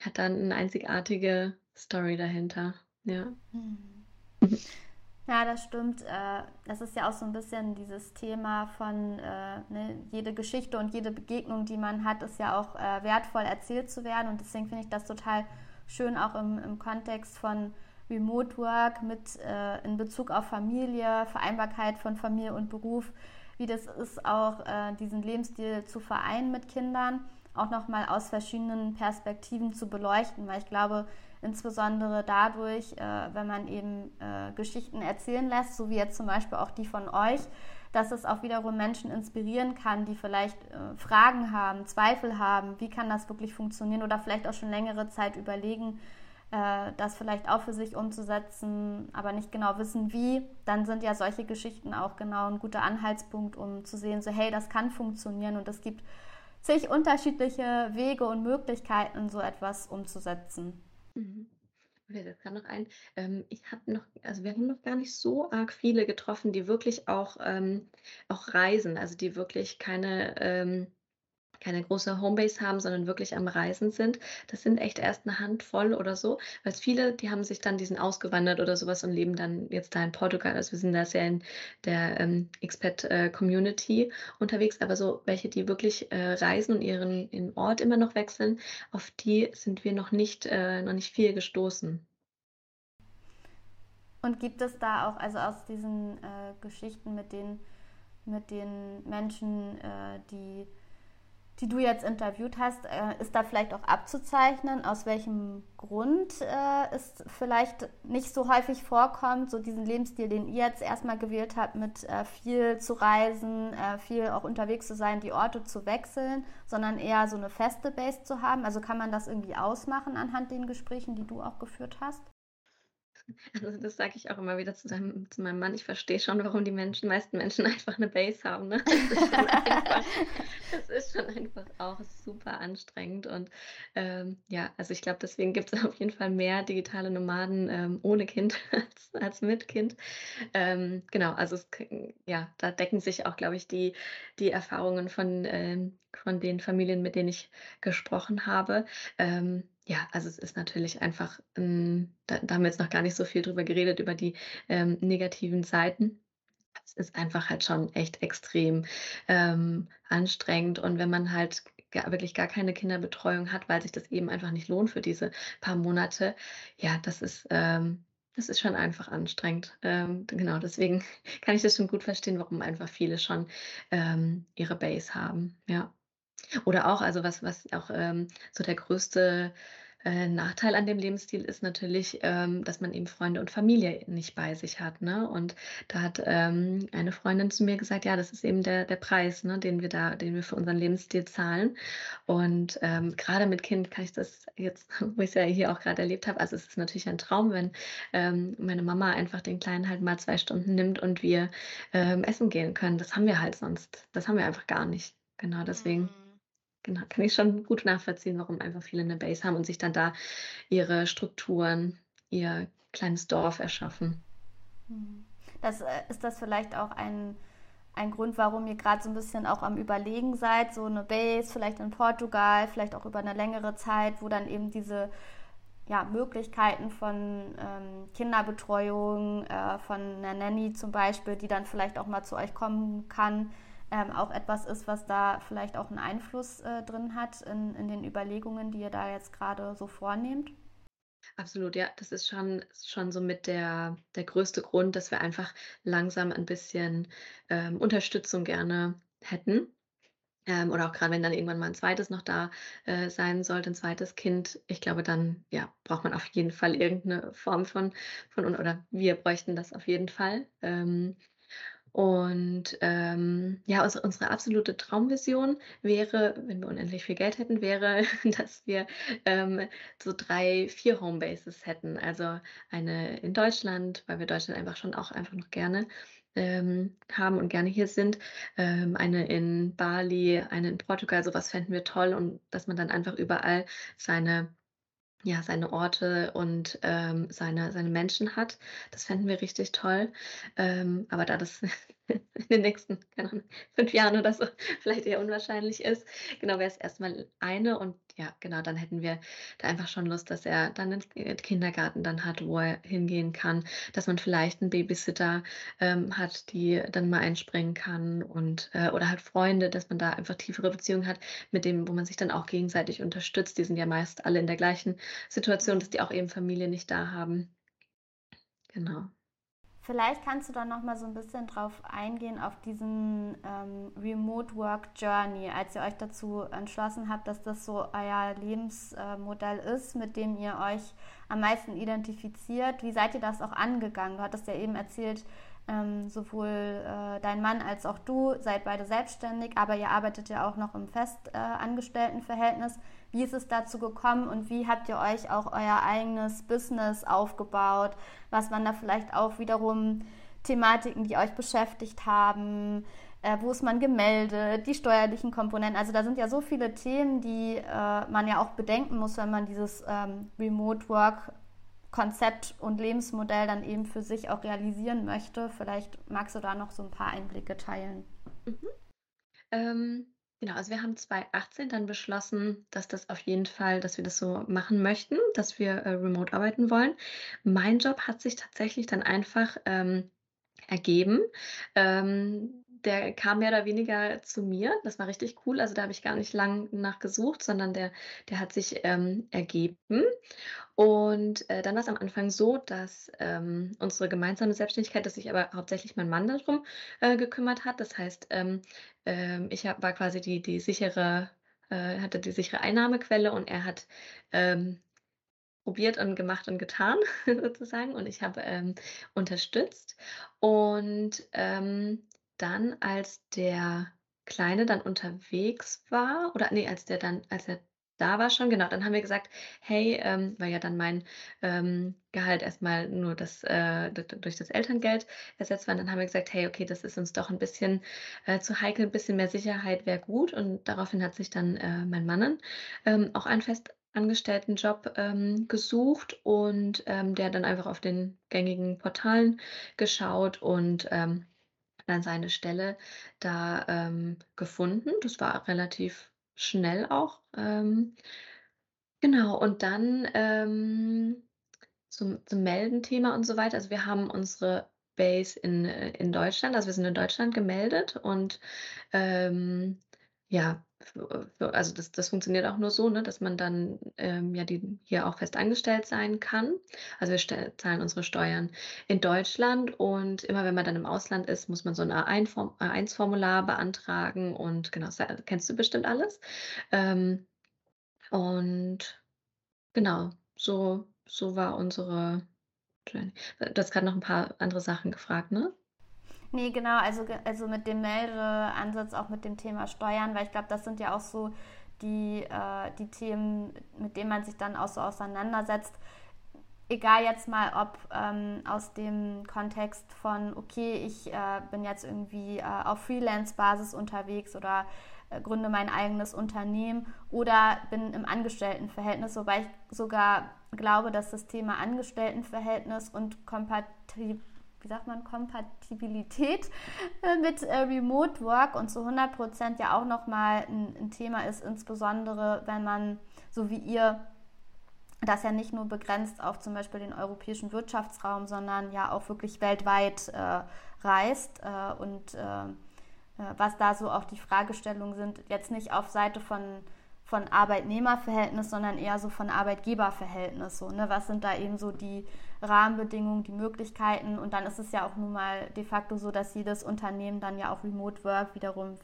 hat da 'ne einzigartige Story dahinter, ja. Mhm. Ja, das stimmt. Äh, das ist ja auch so ein bisschen dieses Thema von äh, ne, jede Geschichte und jede Begegnung, die man hat, ist ja auch äh, wertvoll erzählt zu werden. Und deswegen finde ich das total schön, auch im, im Kontext von Remote Work mit äh, in Bezug auf Familie, Vereinbarkeit von Familie und Beruf, wie das ist, auch äh, diesen Lebensstil zu vereinen mit Kindern, auch nochmal aus verschiedenen Perspektiven zu beleuchten, weil ich glaube, insbesondere dadurch, äh, wenn man eben äh, Geschichten erzählen lässt, so wie jetzt zum Beispiel auch die von euch, dass es auch wiederum Menschen inspirieren kann, die vielleicht äh, Fragen haben, Zweifel haben, wie kann das wirklich funktionieren oder vielleicht auch schon längere Zeit überlegen, äh, das vielleicht auch für sich umzusetzen, aber nicht genau wissen, wie, dann sind ja solche Geschichten auch genau ein guter Anhaltspunkt, um zu sehen, so hey, das kann funktionieren und es gibt zig unterschiedliche Wege und Möglichkeiten, so etwas umzusetzen. Mhm. Mir fällt grad noch ein, ähm, ich habe noch also, wir haben noch gar nicht so arg viele getroffen, die wirklich auch ähm, auch reisen, also, die wirklich keine, ähm keine große Homebase haben, sondern wirklich am Reisen sind. Das sind echt erst eine Handvoll oder so, weil's viele, die haben sich dann die ausgewandert oder sowas und leben dann jetzt da in Portugal. Also, wir sind da sehr in der, ähm, Expat, äh, unterwegs, aber so welche, die wirklich, äh, reisen und ihren ihren Ort immer noch wechseln, auf die sind wir noch nicht äh, noch nicht viel gestoßen. Und gibt es da auch, also aus diesen äh, Geschichten mit den, mit den Menschen, äh, die die du jetzt interviewt hast, äh, ist da vielleicht auch abzuzeichnen, aus welchem Grund äh, es vielleicht nicht so häufig vorkommt, so diesen Lebensstil, den ihr jetzt erstmal gewählt habt, mit äh, viel zu reisen, äh, viel auch unterwegs zu sein, die Orte zu wechseln, sondern eher so eine feste Base zu haben. Also kann man das irgendwie ausmachen anhand den Gesprächen, die du auch geführt hast? Also, das sage ich auch immer wieder zu seinem zu meinem Mann. Ich verstehe schon, warum die Menschen meisten Menschen einfach 'ne Base haben, ne? Das ist schon einfach das ist schon einfach auch super anstrengend und, ähm, ja, also, ich glaube, deswegen gibt's auf jeden Fall mehr digitale Nomaden, ähm, ohne Kind als als mit Kind. Ähm, genau, also, es ja, da decken sich auch, glaube ich, die die Erfahrungen von, ähm von den Familien, mit denen ich gesprochen habe. Ähm, ja, also es ist natürlich einfach, hm, da da haben wir jetzt noch gar nicht so viel drüber geredet, über die, ähm, negativen Seiten. Es ist einfach halt schon echt extrem, ähm, anstrengend und wenn man halt ga wirklich gar keine Kinderbetreuung hat, weil sich das eben einfach nicht lohnt für diese paar Monate, ja, das ist, ähm das ist schon einfach anstrengend. Ähm, genau, deswegen kann ich das schon gut verstehen, warum einfach viele schon, ähm, ihre Base haben, ja. Oder auch, also was was auch, ähm, so der größte, äh, Nachteil an dem Lebensstil ist natürlich, ähm, dass man eben Freunde und Familie nicht bei sich hat, ne? Und da hat, ähm, eine Freundin zu mir gesagt: „Ja, das ist eben der der Preis, ne, den wir da den wir für unseren Lebensstil zahlen.“ Und, ähm, grade mit Kind kann ich das jetzt, wo ich's ja hier auch grad erlebt habe also, es ist natürlich ein Traum, wenn, ähm, meine Mama einfach den Kleinen halt mal 2 Stunden nimmt und wir, ähm, essen gehen können. Das haben wir halt sonst das haben wir einfach gar nicht. Genau, deswegen Mhm. Genau, kann ich schon gut nachvollziehen, warum einfach viele 'ne Base haben und sich dann da ihre Strukturen, ihr kleines Dorf erschaffen. Mhm. Das, äh ist das vielleicht auch ein ein Grund, warum ihr grad so 'n bisschen auch am Überlegen seid, so 'ne Base vielleicht in Portugal, vielleicht auch über 'ne längere Zeit, wo dann eben diese, ja, Möglichkeiten von, ähm, Kinderbetreuung, äh, von 'ner Nanny zum Beispiel, die dann vielleicht auch mal zu euch kommen kann, ähm, auch etwas ist, was da vielleicht auch 'n Einfluss, äh, drin hat in in den Überlegungen, die ihr da jetzt grade so vornehmt? Absolut, ja, das ist schon schon so mit der der größte Grund, dass wir einfach langsam ein bisschen, ähm, Unterstützung gerne hätten. Ähm, oder auch grad, wenn dann irgendwann mal 'n 2. noch da, äh, sein sollte, 'n 2. Kind. Ich glaube, dann, ja, braucht man auf jeden Fall irgend 'ne Form von von oder wir bräuchten das auf jeden Fall. Ähm, und, ähm, ja, unsere unsere absolute Traumvision wäre, wenn wir unendlich viel Geld hätten, wäre, dass wir, ähm, so 3, 4 Homebases hätten. Also, eine in Deutschland, weil wir Deutschland einfach schon auch einfach noch gerne, ähm, haben und gerne hier sind, ähm, eine in Bali, eine in Portugal, so was fänden wir toll und dass man dann einfach überall seine ja, seine Orte und, ähm, seine seine Menschen hat. Das fänden wir richtig toll. Ähm, aber da das in den nächsten, Ahnung, 5 Jahren oder so vielleicht eher unwahrscheinlich ist, genau, wäre es erst mal eine und ja, genau, dann hätten wir da einfach schon Lust, dass er dann 'nen äh, Kindergarten dann hat, wo er hingehen kann, dass man vielleicht 'n Babysitter, ähm, hat, die dann mal einspringen kann und äh, oder halt Freunde, dass man da einfach tiefere Beziehungen hat, mit dem wo man sich dann auch gegenseitig unterstützt. Die sind ja meist alle in der gleichen Situation, dass die auch eben Familie nicht da haben. Genau. Vielleicht kannst du dann noch mal so ein bisschen drauf eingehen, auf diesen ähm, Remote Work Journey, als ihr euch dazu entschlossen habt, dass das so euer Lebensmodell ist, mit dem ihr euch am meisten identifiziert. Wie seid ihr das auch angegangen? Du hattest ja eben erzählt, ähm, sowohl äh, dein Mann als auch du seid beide selbstständig, aber ihr arbeitet ja auch noch im Festangestelltenverhältnis. Wie ist es dazu gekommen und wie habt ihr euch auch euer eigenes Business aufgebaut? Was waren da vielleicht auch wiederum Thematiken, die euch beschäftigt haben? Äh, wo ist man gemeldet? Die steuerlichen Komponenten. Also da sind ja so viele Themen, die äh, man ja auch bedenken muss, wenn man dieses ähm, Remote Work Konzept und Lebensmodell dann eben für sich auch realisieren möchte. Vielleicht magst du da noch so ein paar Einblicke teilen. Mhm. Ähm, Genau, also wir haben 2018 dann beschlossen, dass das auf jeden Fall dass wir das so machen möchten, dass wir, äh, remote arbeiten wollen. Mein Job hat sich tatsächlich dann einfach, ähm, ergeben. Ähm, der kam mehr oder weniger zu mir. Das war richtig cool. Also, da habe ich gar nicht lang nach gesucht, sondern der der hat sich, ähm, ergeben. Und, äh, dann war's am Anfang so, dass, ähm, unsere gemeinsame Selbstständigkeit dass sich aber hauptsächlich mein Mann darum äh, gekümmert hat. Das heißt, ähm, ähm, ich habe war quasi die die sichere äh, hatte die sichere Einnahmequelle und er hat, ähm, probiert und gemacht und getan sozusagen und ich habe, ähm, unterstützt. Und, ähm, dann, als der Kleine dann unterwegs war oder ne, als der dann als er da war schon, genau, dann haben wir gesagt: „Hey“ ähm, weil ja dann mein, ähm, Gehalt erst mal nur das äh, durch das Elterngeld ersetzt war. Dann haben wir gesagt: „Hey, okay, das ist uns doch 'n bisschen, äh, zu heikel, 'n bisschen mehr Sicherheit wäre gut.“ Und daraufhin hat sich dann, äh, mein Mann ähm, auch einen Festangestelltenjob, ähm, gesucht und, ähm, der dann einfach auf den gängigen Portalen geschaut und, ähm, dann seine Stelle da, ähm, gefunden. Das war relativ schnell auch. Ähm, genau, und dann, ähm, zum zum Melden-Thema und so weiter. Also, wir haben unsere Base in äh, in Deutschland. Also, wir sind in Deutschland gemeldet und, ähm, ja, für also, das das funktioniert auch nur so, ne, dass man dann, ähm, ja, die hier auch fest angestellt sein kann. Also, wir zahlen unsere Steuern in Deutschland und immer wenn man dann im Ausland ist, muss man so 'n A1-Form A1-Formular beantragen und genau, das kennst du bestimmt alles. Ähm, und genau, so so war unsere. Du hast grad noch 'n paar andere Sachen gefragt, ne? Ne, genau, also also mit dem Meldeansatz, auch mit dem Thema Steuern, weil ich glaube, das sind ja auch so die äh, die Themen, mit denen man sich dann auch so auseinandersetzt. Egal jetzt mal, ob, ähm, aus dem Kontext von: „Okay, ich, äh, bin jetzt irgendwie, äh, auf Freelance-Basis unterwegs oder, äh, gründe mein eigenes Unternehmen oder bin im Angestelltenverhältnis“, wobei ich sogar glaube, dass das Thema Angestelltenverhältnis und Kompati wie sagt man, Kompatibilität äh, mit äh, Remote Work und zu 100 Prozent ja auch nochmal ein, ein Thema ist, insbesondere wenn man, so wie ihr, das ja nicht nur begrenzt auf zum Beispiel den europäischen Wirtschaftsraum, sondern ja auch wirklich weltweit äh, reist äh, und äh, äh, was da so auch die Fragestellungen sind, jetzt nicht auf Seite von von Arbeitnehmerverhältnis, sondern eher so von Arbeitgeberverhältnis. So, ne? Was sind da eben so die Rahmenbedingungen, die Möglichkeiten? Und dann ist es ja auch nun mal de facto so, dass jedes Unternehmen dann ja auch Remote Work wiederum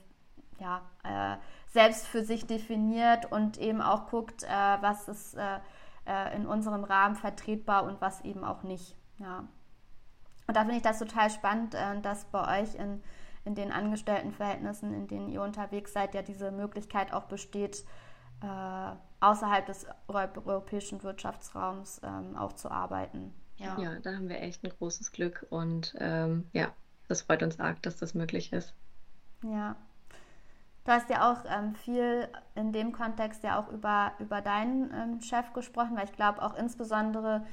ja, äh, selbst für sich definiert und eben auch guckt, äh, was ist äh, äh in unserem Rahmen vertretbar und was eben auch nicht. Ja. Und da finde ich das total spannend, äh, dass bei euch in, in den Angestelltenverhältnissen, in denen ihr unterwegs seid, ja diese Möglichkeit auch besteht, äh, außerhalb des europäischen Wirtschaftsraums ähm, auch zu arbeiten. Ja. ja, da haben wir echt ein großes Glück und ähm, ja, das freut uns arg, dass das möglich ist. Ja. Du hast ja auch ähm, viel in dem Kontext ja auch über, über deinen ähm, Chef gesprochen, weil ich glaube auch insbesondere,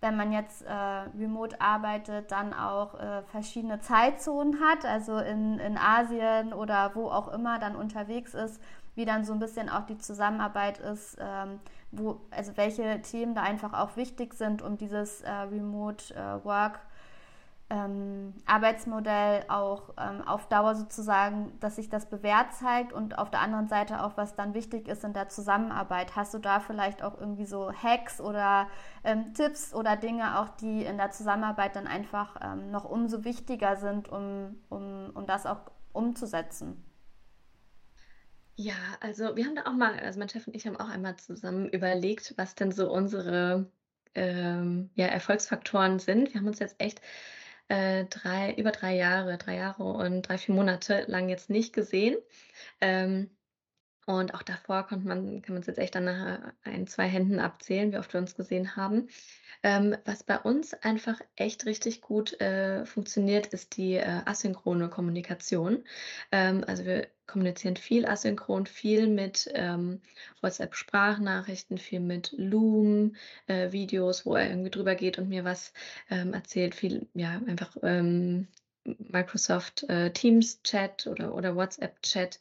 wenn man jetzt äh, remote arbeitet, dann auch äh, verschiedene Zeitzonen hat, also in, in Asien oder wo auch immer dann unterwegs ist, wie dann so ein bisschen auch die Zusammenarbeit ist, ähm, wo, also welche Themen da einfach auch wichtig sind, um dieses äh, Remote äh, Work ähm, Arbeitsmodell auch ähm, auf Dauer sozusagen, dass sich das bewährt zeigt und auf der anderen Seite auch, was dann wichtig ist in der Zusammenarbeit. Hast du da vielleicht auch irgendwie so Hacks oder ähm, Tipps oder Dinge auch, die in der Zusammenarbeit dann einfach ähm, noch umso wichtiger sind, um, um, um das auch umzusetzen? Ja, also wir haben da auch mal, also mein Chef und ich haben auch einmal zusammen überlegt, was denn so unsere ähm, ja, Erfolgsfaktoren sind. Wir haben uns jetzt echt äh, drei, über drei Jahre, drei Jahre und drei, vier Monate lang jetzt nicht gesehen. Ähm, und auch davor konnte man, kann man es jetzt echt an einer, ein, zwei Händen abzählen, wie oft wir uns gesehen haben. Ähm, was bei uns einfach echt richtig gut äh, funktioniert, ist die äh, asynchrone Kommunikation. Ähm, also wir kommunizieren viel asynchron, viel mit ähm, WhatsApp-Sprachnachrichten, viel mit Loom, äh, wo er irgendwie drüber geht und mir was ähm, erzählt, viel, ja, einfach ähm, Microsoft äh, Teams Chat oder, oder WhatsApp Chat.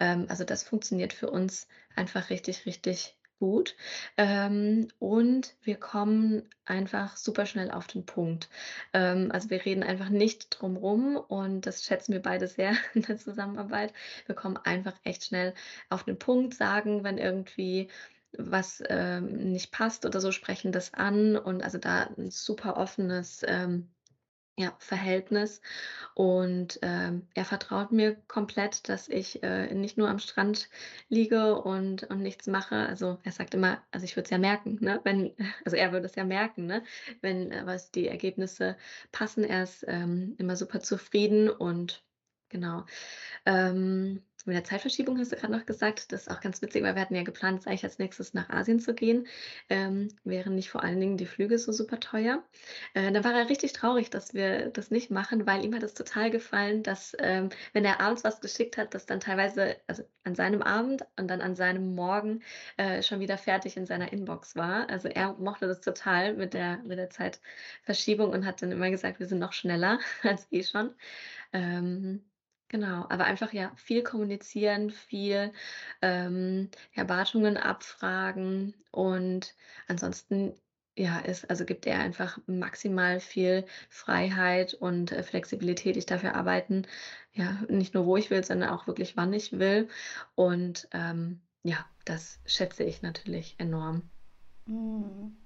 Ähm, also das funktioniert für uns einfach richtig, richtig gut. Ähm, und wir kommen einfach super schnell auf den Punkt. Ähm, also wir reden einfach nicht drum rum und das schätzen wir beide sehr in der Zusammenarbeit. Wir kommen einfach echt schnell auf den Punkt, sagen, wenn irgendwie was ähm, nicht passt oder so, sprechen das an und also da ein super offenes ähm, ja, Verhältnis. Und ähm, er vertraut mir komplett, dass ich äh, nicht nur am Strand liege und, und nichts mache. Also er sagt immer, also ich würde es ja merken, ne? wenn, also er würde es ja merken, ne? wenn äh, was die Ergebnisse passen. Er ist ähm, immer super zufrieden und genau. Ähm, mit der Zeitverschiebung hast du gerade noch gesagt, das ist auch ganz witzig, weil wir hatten ja geplant, eigentlich als nächstes nach Asien zu gehen, ähm, wären nicht vor allen Dingen die Flüge so super teuer. Äh, dann war er richtig traurig, dass wir das nicht machen, weil ihm hat es total gefallen, dass ähm, wenn er abends was geschickt hat, das dann teilweise, also an seinem Abend und dann an seinem Morgen äh, schon wieder fertig in seiner Inbox war. Also er mochte das total mit der, mit der Zeitverschiebung und hat dann immer gesagt, wir sind noch schneller als eh schon. Ähm, Genau, aber einfach ja viel kommunizieren, viel ähm, Erwartungen abfragen und ansonsten ja, ist, also gibt er einfach maximal viel Freiheit und äh, Flexibilität. Ich darf ja arbeiten, ja, nicht nur wo ich will, sondern auch wirklich wann ich will. Und ähm, ja, das schätze ich natürlich enorm. Mhm.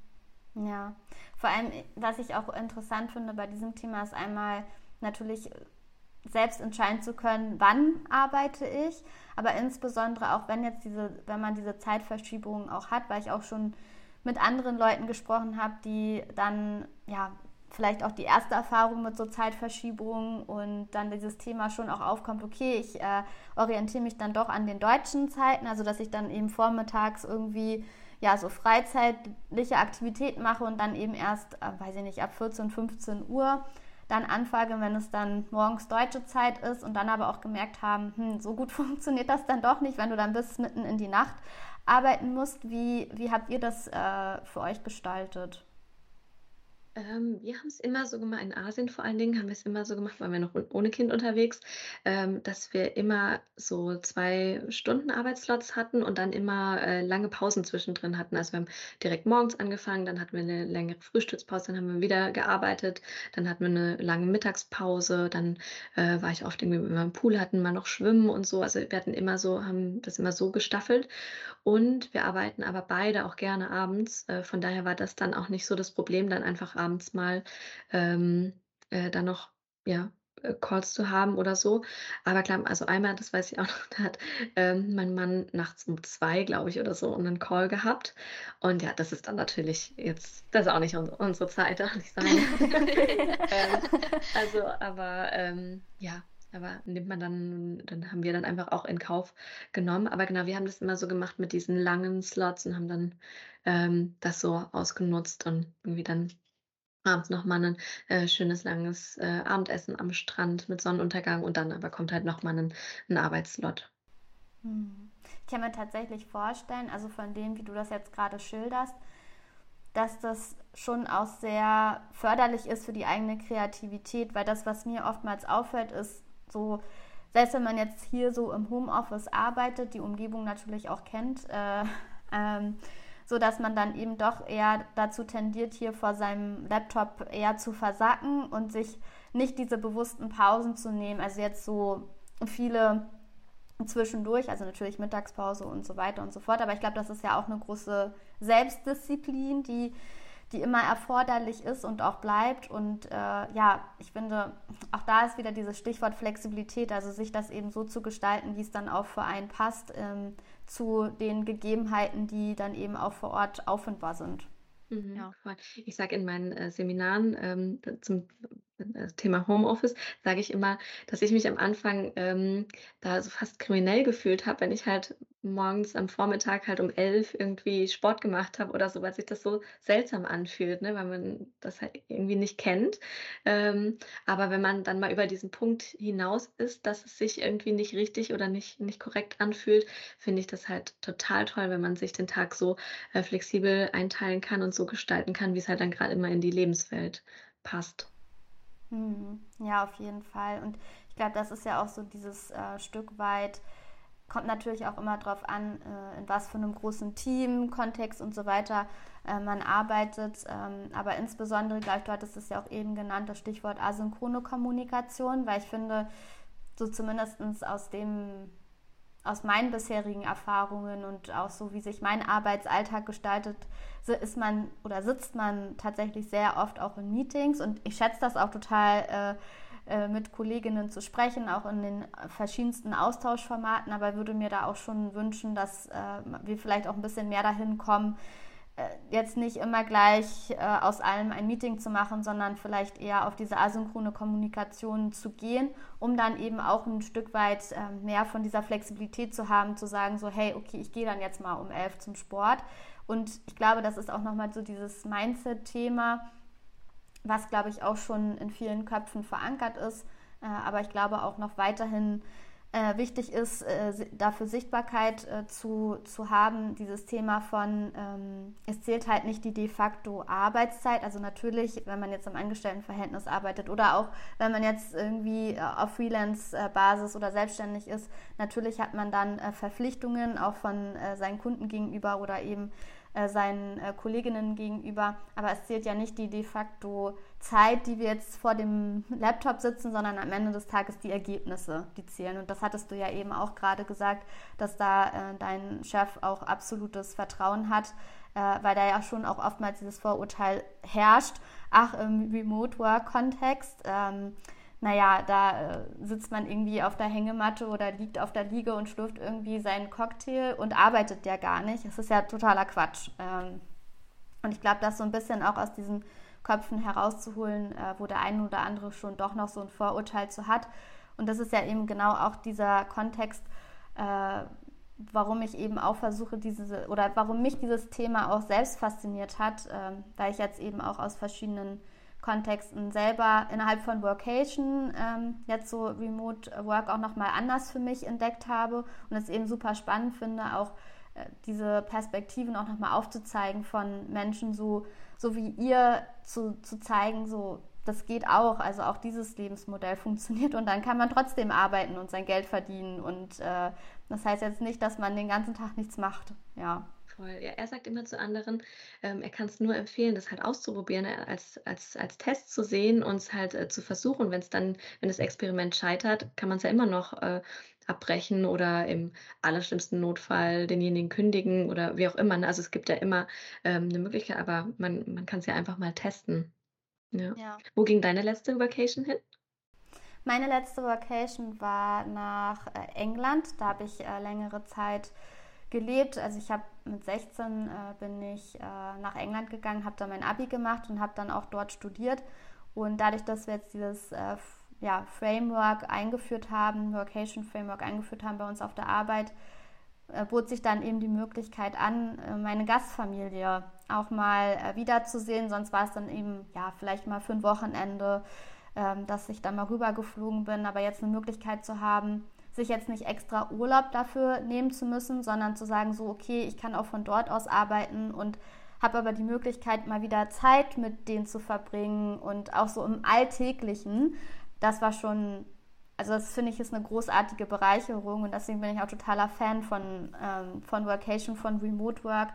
Ja, vor allem, was ich auch interessant finde bei diesem Thema, ist einmal natürlich selbst entscheiden zu können, wann arbeite ich, aber insbesondere auch wenn jetzt diese, wenn man diese Zeitverschiebungen auch hat, weil ich auch schon mit anderen Leuten gesprochen habe, die dann ja vielleicht auch die erste Erfahrung mit so Zeitverschiebungen und dann dieses Thema schon auch aufkommt, okay, ich äh, orientiere mich dann doch an den deutschen Zeiten, also dass ich dann eben vormittags irgendwie ja so freizeitliche Aktivitäten mache und dann eben erst, äh, weiß ich nicht, ab 14, 15 Uhr dann anfange, wenn es dann morgens deutsche Zeit ist und dann aber auch gemerkt haben, hm, so gut funktioniert das dann doch nicht, wenn du dann bis mitten in die Nacht arbeiten musst. Wie, wie habt ihr das äh, für euch gestaltet? Ähm, wir haben es immer so gemacht, in Asien vor allen Dingen haben wir es immer so gemacht, waren wir noch ohne Kind unterwegs, ähm, dass wir immer so zwei Stunden Arbeitsslots hatten und dann immer äh, lange Pausen zwischendrin hatten. Also wir haben direkt morgens angefangen, dann hatten wir eine längere Frühstückspause, dann haben wir wieder gearbeitet, dann hatten wir eine lange Mittagspause, dann äh, war ich oft irgendwie, wir einen Pool hatten, mal noch schwimmen und so. Also wir hatten immer so, haben das immer so gestaffelt und wir arbeiten aber beide auch gerne abends. Äh, von daher war das dann auch nicht so das Problem, dann einfach abends mal ähm, äh, dann noch, ja, äh, Calls zu haben oder so. Aber klar, also einmal, das weiß ich auch noch, da hat ähm, mein Mann nachts um zwei, glaube ich, oder so, einen Call gehabt. Und ja, das ist dann natürlich jetzt, das ist auch nicht unsere, unsere Zeit, darf ich sagen. also, aber ähm, ja, aber nimmt man dann, dann haben wir dann einfach auch in Kauf genommen. Aber genau, wir haben das immer so gemacht mit diesen langen Slots und haben dann ähm, das so ausgenutzt und irgendwie dann abends nochmal ein äh, schönes langes äh, Abendessen am Strand mit Sonnenuntergang und dann aber kommt halt nochmal ein, ein Arbeitsslot. Hm. Ich kann mir tatsächlich vorstellen, also von dem, wie du das jetzt gerade schilderst, dass das schon auch sehr förderlich ist für die eigene Kreativität, weil das, was mir oftmals auffällt, ist so, selbst wenn man jetzt hier so im Homeoffice arbeitet, die Umgebung natürlich auch kennt, äh, ähm, so dass man dann eben doch eher dazu tendiert, hier vor seinem Laptop eher zu versacken und sich nicht diese bewussten Pausen zu nehmen. Also jetzt so viele zwischendurch, also natürlich Mittagspause und so weiter und so fort. Aber ich glaube, das ist ja auch eine große Selbstdisziplin, die, die immer erforderlich ist und auch bleibt. Und äh, ja, ich finde, auch da ist wieder dieses Stichwort Flexibilität, also sich das eben so zu gestalten, wie es dann auch für einen passt, ähm, zu den Gegebenheiten, die dann eben auch vor Ort auffindbar sind. Mhm, ja. Ich sage in meinen äh, Seminaren ähm, zum äh, Thema Homeoffice, sage ich immer, dass ich mich am Anfang ähm, da so fast kriminell gefühlt habe, wenn ich halt morgens am Vormittag halt um elf irgendwie Sport gemacht habe oder so, weil sich das so seltsam anfühlt, ne, weil man das halt irgendwie nicht kennt. Ähm, aber wenn man dann mal über diesen Punkt hinaus ist, dass es sich irgendwie nicht richtig oder nicht, nicht korrekt anfühlt, finde ich das halt total toll, wenn man sich den Tag so äh, flexibel einteilen kann und so gestalten kann, wie es halt dann gerade immer in die Lebenswelt passt. Mhm. Ja, auf jeden Fall. Und ich glaube, das ist ja auch so dieses äh, Stück weit, kommt natürlich auch immer darauf an, äh, in was für einem großen Team, Kontext und so weiter äh, man arbeitet. Ähm, aber insbesondere, glaube ich, du hattest es ja auch eben genannt, das Stichwort asynchrone Kommunikation, weil ich finde, so zumindest aus dem aus meinen bisherigen Erfahrungen und auch so, wie sich mein Arbeitsalltag gestaltet, ist man oder sitzt man tatsächlich sehr oft auch in Meetings. Und ich schätze das auch total, äh, äh, mit Kolleginnen zu sprechen, auch in den verschiedensten Austauschformaten, aber würde mir da auch schon wünschen, dass äh, wir vielleicht auch ein bisschen mehr dahin kommen, jetzt nicht immer gleich äh, aus allem ein Meeting zu machen, sondern vielleicht eher auf diese asynchrone Kommunikation zu gehen, um dann eben auch ein Stück weit äh, mehr von dieser Flexibilität zu haben, zu sagen, so, hey, okay, ich gehe dann jetzt mal um elf zum Sport. Und ich glaube, das ist auch nochmal so dieses Mindset-Thema, was, glaube ich, auch schon in vielen Köpfen verankert ist, äh, aber ich glaube auch noch weiterhin äh, wichtig ist, äh, dafür Sichtbarkeit äh, zu, zu haben, dieses Thema von, ähm, es zählt halt nicht die de facto Arbeitszeit, also natürlich, wenn man jetzt im Angestelltenverhältnis arbeitet oder auch wenn man jetzt irgendwie äh, auf Freelance-Basis oder selbstständig ist, natürlich hat man dann äh, Verpflichtungen auch von äh, seinen Kunden gegenüber oder eben äh, seinen äh, Kolleginnen gegenüber. Aber es zählt ja nicht die de facto Zeit, die wir jetzt vor dem Laptop sitzen, sondern am Ende des Tages die Ergebnisse, die zählen. Und das hattest du ja eben auch gerade gesagt, dass da äh, dein Chef auch absolutes Vertrauen hat, äh, weil da ja schon auch oftmals dieses Vorurteil herrscht. Ach, im Remote-Work-Kontext. Ähm, naja, da äh, sitzt man irgendwie auf der Hängematte oder liegt auf der Liege und schlürft irgendwie seinen Cocktail und arbeitet ja gar nicht. Das ist ja totaler Quatsch. Ähm, und ich glaube, das so ein bisschen auch aus diesen Köpfen herauszuholen, äh, wo der eine oder andere schon doch noch so ein Vorurteil zu hat. Und das ist ja eben genau auch dieser Kontext, äh, warum ich eben auch versuche, diese oder warum mich dieses Thema auch selbst fasziniert hat, äh, weil ich jetzt eben auch aus verschiedenen Kontexten selber innerhalb von Workation ähm, jetzt so Remote Work auch nochmal anders für mich entdeckt habe und es eben super spannend finde, auch äh, diese Perspektiven auch nochmal aufzuzeigen von Menschen, so, so wie ihr zu, zu zeigen, so das geht auch, also auch dieses Lebensmodell funktioniert und dann kann man trotzdem arbeiten und sein Geld verdienen und äh, das heißt jetzt nicht, dass man den ganzen Tag nichts macht, ja voll. Ja, er sagt immer zu anderen, ähm, er kann es nur empfehlen, das halt auszuprobieren, äh, als, als, als Test zu sehen und es halt äh, zu versuchen. Wenn es dann, wenn das Experiment scheitert, kann man es ja immer noch äh, abbrechen oder im allerschlimmsten Notfall denjenigen kündigen oder wie auch immer. Ne? Also es gibt ja immer ähm, eine Möglichkeit, aber man, man kann es ja einfach mal testen. Ja. ja. Wo ging deine letzte Vacation hin? Meine letzte Vacation war nach äh, England. Da habe ich äh, längere Zeit gelebt. Also ich habe mit 16 äh, bin ich äh, nach England gegangen, habe da mein Abi gemacht und habe dann auch dort studiert. Und dadurch, dass wir jetzt dieses äh, ja, Framework eingeführt haben, Workation Framework eingeführt haben bei uns auf der Arbeit, äh, bot sich dann eben die Möglichkeit an, äh, meine Gastfamilie auch mal äh, wiederzusehen. Sonst war es dann eben ja vielleicht mal für ein Wochenende, ähm, dass ich dann mal rübergeflogen bin. Aber jetzt eine Möglichkeit zu haben, sich jetzt nicht extra Urlaub dafür nehmen zu müssen, sondern zu sagen, so, okay, ich kann auch von dort aus arbeiten und habe aber die Möglichkeit, mal wieder Zeit mit denen zu verbringen und auch so im Alltäglichen. Das war schon, also das finde ich ist eine großartige Bereicherung und deswegen bin ich auch totaler Fan von, ähm, von Workation, von Remote Work.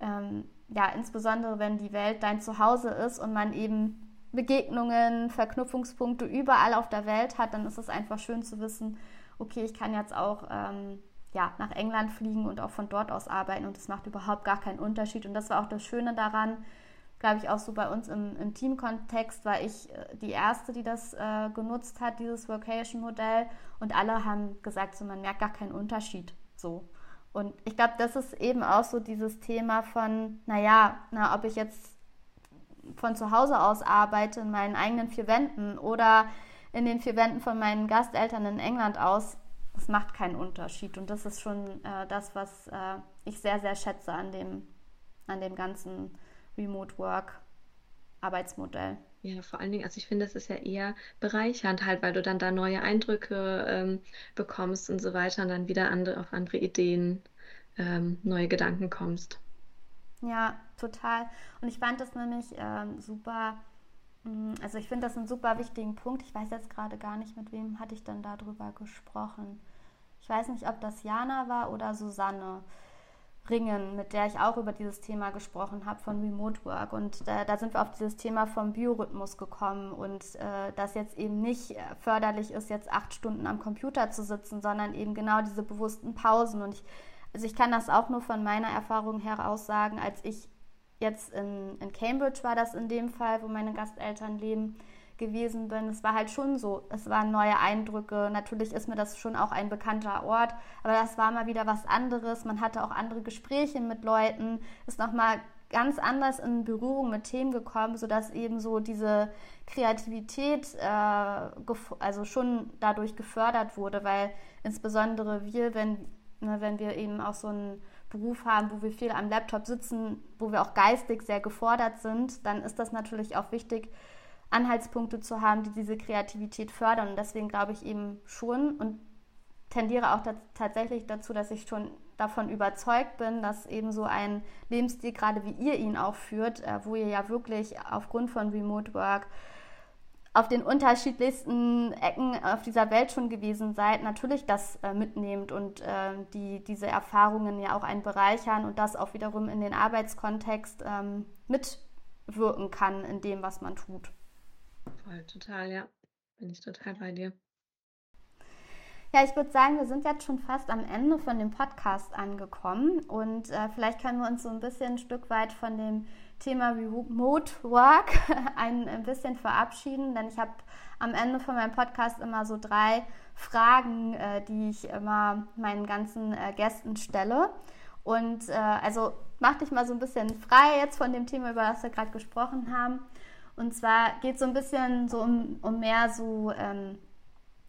Ähm, ja, insbesondere wenn die Welt dein Zuhause ist und man eben Begegnungen, Verknüpfungspunkte überall auf der Welt hat, dann ist es einfach schön zu wissen, okay, ich kann jetzt auch ähm, ja, nach England fliegen und auch von dort aus arbeiten und es macht überhaupt gar keinen Unterschied. Und das war auch das Schöne daran, glaube ich, auch so bei uns im, im Teamkontext war ich äh, die Erste, die das äh, genutzt hat, dieses Vocation-Modell. Und alle haben gesagt, so, man merkt gar keinen Unterschied. So. Und ich glaube, das ist eben auch so dieses Thema von, naja, na, ob ich jetzt von zu Hause aus arbeite, in meinen eigenen vier Wänden oder in den vier Wänden von meinen Gasteltern in England aus, das macht keinen Unterschied. Und das ist schon äh, das, was äh, ich sehr, sehr schätze an dem, an dem ganzen Remote Work Arbeitsmodell. Ja, vor allen Dingen, also ich finde, es ist ja eher bereichernd halt, weil du dann da neue Eindrücke ähm, bekommst und so weiter und dann wieder andere, auf andere Ideen, ähm, neue Gedanken kommst. Ja, total. Und ich fand das nämlich ähm, super also ich finde das einen super wichtigen Punkt. Ich weiß jetzt gerade gar nicht, mit wem hatte ich dann darüber gesprochen. Ich weiß nicht, ob das Jana war oder Susanne Ringen, mit der ich auch über dieses Thema gesprochen habe von Remote Work. Und äh, da sind wir auf dieses Thema vom Biorhythmus gekommen und äh, dass jetzt eben nicht förderlich ist, jetzt acht Stunden am Computer zu sitzen, sondern eben genau diese bewussten Pausen. Und ich, also ich kann das auch nur von meiner Erfahrung heraus sagen, als ich jetzt in, in Cambridge war das in dem Fall, wo meine Gasteltern leben, gewesen bin. Es war halt schon so, es waren neue Eindrücke. Natürlich ist mir das schon auch ein bekannter Ort, aber das war mal wieder was anderes. Man hatte auch andere Gespräche mit Leuten, ist nochmal ganz anders in Berührung mit Themen gekommen, sodass eben so diese Kreativität äh, also schon dadurch gefördert wurde, weil insbesondere wir, wenn, ne, wenn wir eben auch so ein Beruf haben, wo wir viel am Laptop sitzen, wo wir auch geistig sehr gefordert sind, dann ist das natürlich auch wichtig, Anhaltspunkte zu haben, die diese Kreativität fördern. Und deswegen glaube ich eben schon und tendiere auch tatsächlich dazu, dass ich schon davon überzeugt bin, dass eben so ein Lebensstil, gerade wie ihr ihn auch führt, äh, wo ihr ja wirklich aufgrund von Remote Work auf den unterschiedlichsten Ecken auf dieser Welt schon gewesen seid, natürlich das äh, mitnehmt und äh, die, diese Erfahrungen ja auch einen bereichern und das auch wiederum in den Arbeitskontext ähm, mitwirken kann in dem, was man tut. Voll, total, ja. Bin ich total bei dir. Ja, ich würde sagen, wir sind jetzt schon fast am Ende von dem Podcast angekommen und äh, vielleicht können wir uns so ein bisschen ein Stück weit von dem Thema Remote Work ein bisschen verabschieden, denn ich habe am Ende von meinem Podcast immer so drei Fragen, äh, die ich immer meinen ganzen äh, Gästen stelle. Und äh, also mach dich mal so ein bisschen frei jetzt von dem Thema, über das wir gerade gesprochen haben. Und zwar geht es so ein bisschen so um, um mehr so ähm,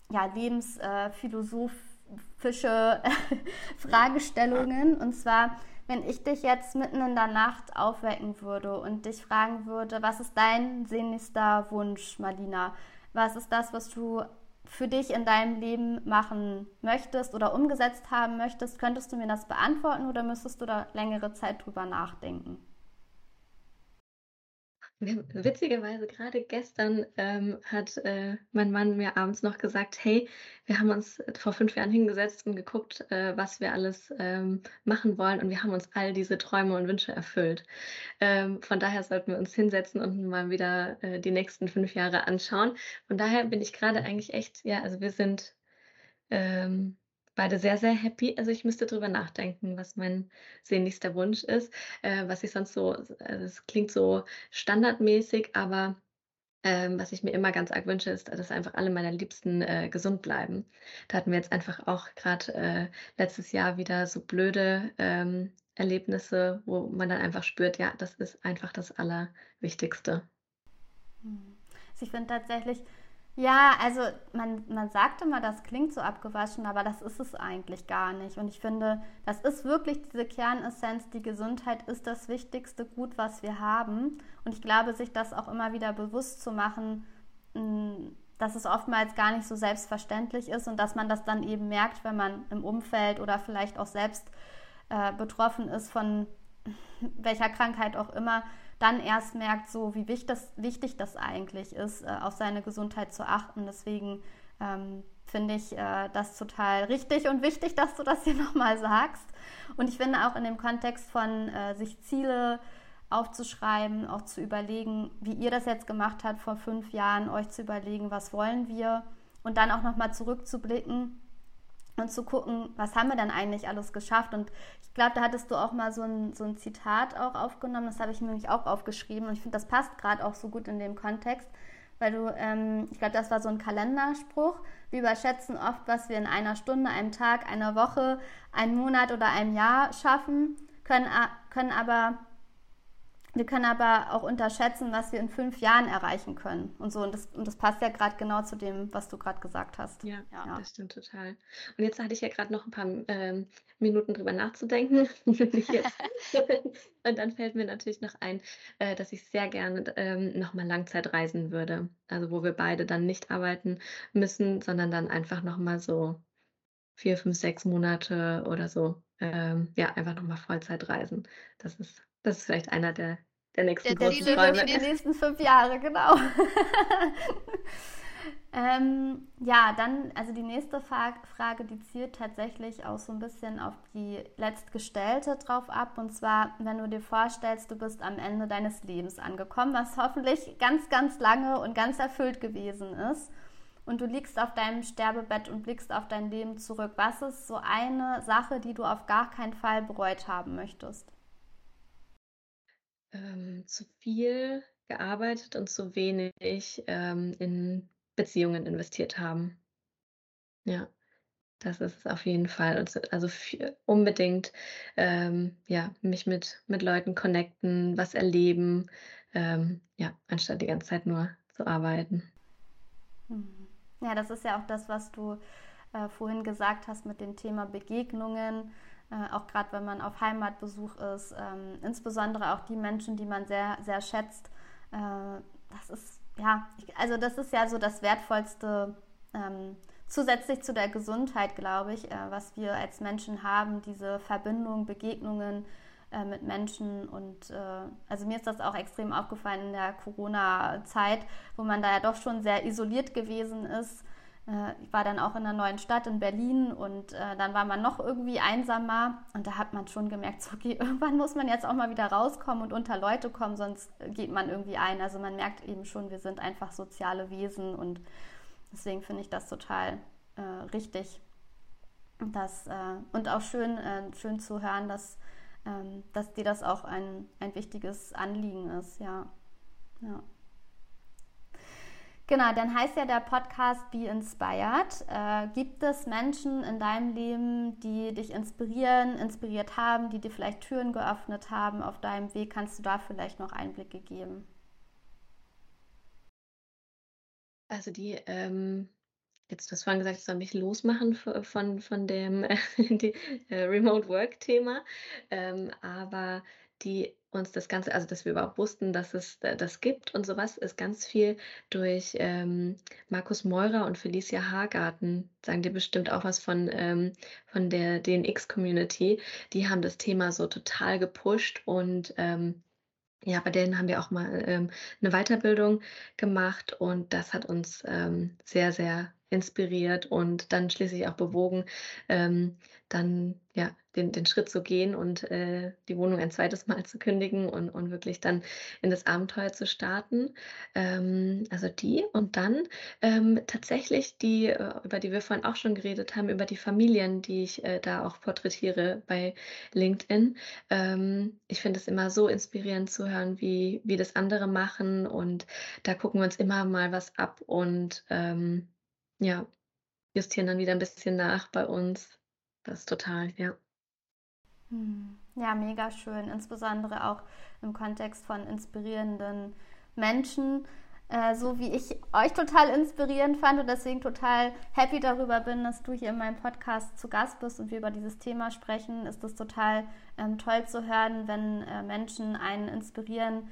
ja, lebensphilosophische Fragestellungen. Und zwar wenn ich dich jetzt mitten in der Nacht aufwecken würde und dich fragen würde, was ist dein sehnlichster Wunsch, Marlina? Was ist das, was du für dich in deinem Leben machen möchtest oder umgesetzt haben möchtest? Könntest du mir das beantworten oder müsstest du da längere Zeit drüber nachdenken? Witzigerweise, gerade gestern ähm, hat äh, mein Mann mir abends noch gesagt, hey, wir haben uns vor fünf Jahren hingesetzt und geguckt, äh, was wir alles ähm, machen wollen und wir haben uns all diese Träume und Wünsche erfüllt. Ähm, von daher sollten wir uns hinsetzen und mal wieder äh, die nächsten fünf Jahre anschauen. Von daher bin ich gerade eigentlich echt, ja, also wir sind ähm, beide sehr, sehr happy. Also ich müsste drüber nachdenken, was mein sehnlichster Wunsch ist, äh, was ich sonst so, also es klingt so standardmäßig, aber ähm, was ich mir immer ganz arg wünsche, ist, dass einfach alle meiner Liebsten äh, gesund bleiben. Da hatten wir jetzt einfach auch gerade äh, letztes Jahr wieder so blöde ähm, Erlebnisse, wo man dann einfach spürt, ja, das ist einfach das Allerwichtigste. Hm. Also ich finde tatsächlich, ja, also man, man sagt immer, das klingt so abgewaschen, aber das ist es eigentlich gar nicht. Und ich finde, das ist wirklich diese Kernessenz, die Gesundheit ist das wichtigste Gut, was wir haben. Und ich glaube, sich das auch immer wieder bewusst zu machen, dass es oftmals gar nicht so selbstverständlich ist und dass man das dann eben merkt, wenn man im Umfeld oder vielleicht auch selbst äh, betroffen ist von welcher Krankheit auch immer, dann erst merkt, so wie wichtig das, wichtig das eigentlich ist, äh, auf seine Gesundheit zu achten. Deswegen ähm, finde ich äh, das total richtig und wichtig, dass du das hier nochmal sagst. Und ich finde auch in dem Kontext von äh, sich Ziele aufzuschreiben, auch zu überlegen, wie ihr das jetzt gemacht habt vor fünf Jahren, euch zu überlegen, was wollen wir und dann auch nochmal zurückzublicken und zu gucken, was haben wir denn eigentlich alles geschafft. Und ich glaube, da hattest du auch mal so ein, so ein Zitat auch aufgenommen, das habe ich nämlich auch aufgeschrieben und ich finde, das passt gerade auch so gut in dem Kontext, weil du, ähm, ich glaube, das war so ein Kalenderspruch, wir überschätzen oft, was wir in einer Stunde, einem Tag, einer Woche, einem Monat oder einem Jahr schaffen, können, können aber wir können aber auch unterschätzen, was wir in fünf Jahren erreichen können und so. Und das, und das passt ja gerade genau zu dem, was du gerade gesagt hast. Ja, ja, das stimmt total. Und jetzt hatte ich ja gerade noch ein paar ähm, Minuten drüber nachzudenken. und dann fällt mir natürlich noch ein, äh, dass ich sehr gerne ähm, nochmal Langzeit reisen würde. Also wo wir beide dann nicht arbeiten müssen, sondern dann einfach nochmal so vier, fünf, sechs Monate oder so, ähm, ja, einfach nochmal Vollzeit reisen. Das ist das ist vielleicht einer der, der nächsten der, großen der Träume. Die nächsten fünf Jahre, genau. ähm, ja, dann, also die nächste Frage, die zielt tatsächlich auch so ein bisschen auf die letztgestellte drauf ab. Und zwar, wenn du dir vorstellst, du bist am Ende deines Lebens angekommen, was hoffentlich ganz, ganz lange und ganz erfüllt gewesen ist. Und du liegst auf deinem Sterbebett und blickst auf dein Leben zurück. Was ist so eine Sache, die du auf gar keinen Fall bereut haben möchtest? Ähm, zu viel gearbeitet und zu wenig ähm, in Beziehungen investiert haben. Ja, das ist es auf jeden Fall. Also, also unbedingt ähm, ja, mich mit, mit Leuten connecten, was erleben, ähm, ja, anstatt die ganze Zeit nur zu arbeiten. Mhm. Ja, das ist ja auch das, was du äh, vorhin gesagt hast mit dem Thema Begegnungen äh, auch gerade wenn man auf Heimatbesuch ist, ähm, insbesondere auch die Menschen, die man sehr, sehr schätzt. Äh, das ist, ja, ich, also das ist ja so das Wertvollste ähm, zusätzlich zu der Gesundheit, glaube ich, äh, was wir als Menschen haben, diese Verbindung, Begegnungen äh, mit Menschen. Und äh, also mir ist das auch extrem aufgefallen in der Corona-Zeit, wo man da ja doch schon sehr isoliert gewesen ist ich war dann auch in einer neuen Stadt in Berlin und äh, dann war man noch irgendwie einsamer und da hat man schon gemerkt, so, okay, irgendwann muss man jetzt auch mal wieder rauskommen und unter Leute kommen, sonst geht man irgendwie ein. Also man merkt eben schon, wir sind einfach soziale Wesen und deswegen finde ich das total äh, richtig. Das, äh, und auch schön, äh, schön zu hören, dass, ähm, dass dir das auch ein, ein wichtiges Anliegen ist, ja. ja. Genau, dann heißt ja der Podcast Be Inspired. Äh, gibt es Menschen in deinem Leben, die dich inspirieren, inspiriert haben, die dir vielleicht Türen geöffnet haben auf deinem Weg? Kannst du da vielleicht noch Einblicke geben? Also die, ähm, jetzt du hast vorhin gesagt, ich soll mich losmachen von, von dem äh, die, äh, Remote Work Thema, ähm, aber die uns das Ganze, also dass wir überhaupt wussten, dass es das gibt und sowas, ist ganz viel durch ähm, Markus Meurer und Felicia Hagarten, sagen dir bestimmt auch was von, ähm, von der DNX-Community. Die haben das Thema so total gepusht und ähm, ja, bei denen haben wir auch mal ähm, eine Weiterbildung gemacht und das hat uns ähm, sehr, sehr inspiriert und dann schließlich auch bewogen, ähm, dann ja den, den Schritt zu gehen und äh, die Wohnung ein zweites Mal zu kündigen und, und wirklich dann in das Abenteuer zu starten. Ähm, also die und dann ähm, tatsächlich die, äh, über die wir vorhin auch schon geredet haben, über die Familien, die ich äh, da auch porträtiere bei LinkedIn. Ähm, ich finde es immer so inspirierend zu hören, wie, wie das andere machen und da gucken wir uns immer mal was ab und ähm, ja, justieren dann wieder ein bisschen nach bei uns. Das ist total, ja. Hm. Ja, mega schön. Insbesondere auch im Kontext von inspirierenden Menschen. Äh, so wie ich euch total inspirierend fand und deswegen total happy darüber bin, dass du hier in meinem Podcast zu Gast bist und wir über dieses Thema sprechen, ist es total ähm, toll zu hören, wenn äh, Menschen einen inspirieren,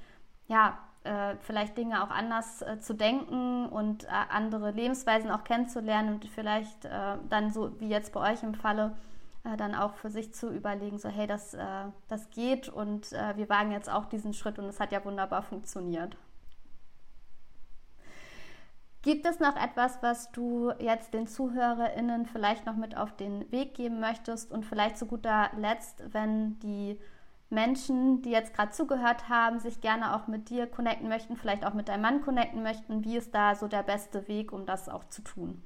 ja, äh, vielleicht Dinge auch anders äh, zu denken und äh, andere Lebensweisen auch kennenzulernen und vielleicht äh, dann so wie jetzt bei euch im Falle äh, dann auch für sich zu überlegen, so hey, das, äh, das geht und wir wagen jetzt auch diesen Schritt und es hat ja wunderbar funktioniert. Gibt es noch etwas, was du jetzt den ZuhörerInnen vielleicht noch mit auf den Weg geben möchtest und vielleicht zu guter Letzt, wenn die Menschen, die jetzt gerade zugehört haben, sich gerne auch mit dir connecten möchten, vielleicht auch mit deinem Mann connecten möchten. Wie ist da so der beste Weg, um das auch zu tun?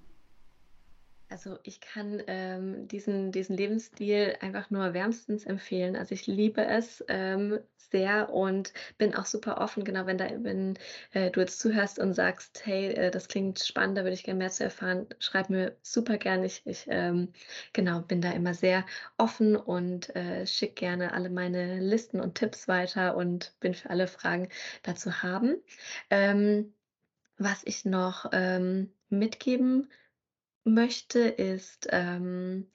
Also ich kann ähm, diesen, diesen Lebensstil einfach nur wärmstens empfehlen. Also ich liebe es ähm, sehr und bin auch super offen, genau wenn, da, wenn äh, du jetzt zuhörst und sagst, hey, äh, das klingt spannend, da würde ich gerne mehr zu erfahren, schreib mir super gerne. Ich, ich ähm, genau, bin da immer sehr offen und äh, schicke gerne alle meine Listen und Tipps weiter und bin für alle Fragen dazu haben. Ähm, was ich noch ähm, mitgeben möchte, ist, ähm,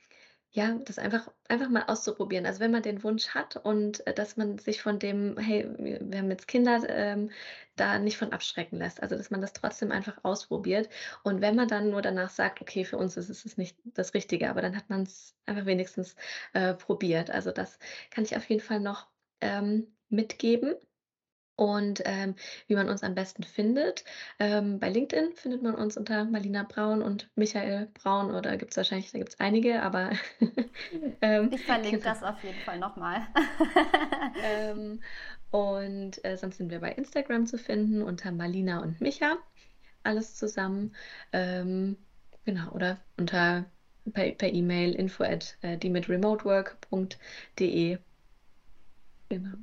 ja, das einfach einfach mal auszuprobieren. Also, wenn man den Wunsch hat und, äh, dass man sich von dem: „Hey, wir haben jetzt Kinder“, ähm, da nicht von abschrecken lässt. Also, dass man das trotzdem einfach ausprobiert. Und wenn man dann nur danach sagt: „Okay, für uns ist es nicht das Richtige“, aber dann hat man es einfach wenigstens, äh, probiert. Also, das kann ich auf jeden Fall noch, ähm, mitgeben. Und, ähm, wie man uns am besten findet, ähm, bei LinkedIn findet man uns unter Marlina Braun und Michael Braun oder gibt's wahrscheinlich da gibt's einige, aber ähm, Ich verlinke das auf jeden Fall noch mal. Ähm, und, äh, sonst sind wir bei Instagram zu finden unter Marlina und Micha, alles zusammen. Ähm, genau, oder unter per per E-Mail info at, äh, die-mit-remotework.de. Genau.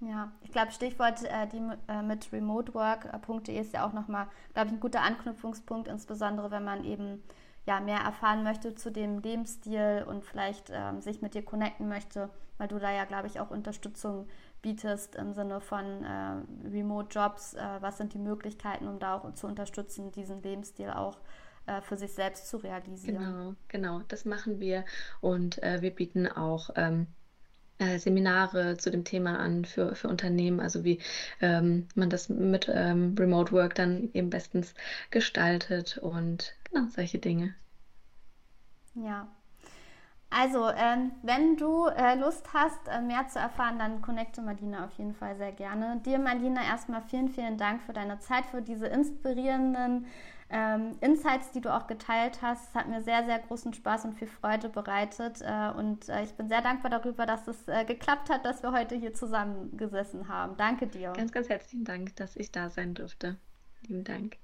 Ja, ich glaube, Stichwort äh, die äh, mit remotework.de ist ja auch nochmal, glaube ich, ein guter Anknüpfungspunkt, insbesondere wenn man eben ja, mehr erfahren möchte zu dem Lebensstil und vielleicht ähm, sich mit dir connecten möchte, weil du da ja, glaube ich, auch Unterstützung bietest im Sinne von äh, Remote-Jobs. Äh, was sind die Möglichkeiten, um da auch zu unterstützen, diesen Lebensstil auch äh, für sich selbst zu realisieren? Genau, genau, das machen wir und äh, wir bieten auch ähm, äh, Seminare zu dem Thema an für, für Unternehmen, also wie ähm, man das mit ähm, Remote Work dann eben bestens gestaltet und genau solche Dinge. Ja. Also, ähm, wenn du äh, Lust hast, äh, mehr zu erfahren, dann connecte Marlina auf jeden Fall sehr gerne. Dir, Marlina, erstmal vielen, vielen Dank für deine Zeit, für diese inspirierenden ähm, Insights, die du auch geteilt hast. Es hat mir sehr, sehr großen Spaß und viel Freude bereitet. Äh, und äh, ich bin sehr dankbar darüber, dass es äh, geklappt hat, dass wir heute hier zusammengesessen haben. Danke dir. Ganz, ganz herzlichen Dank, dass ich da sein durfte. Lieben Dank.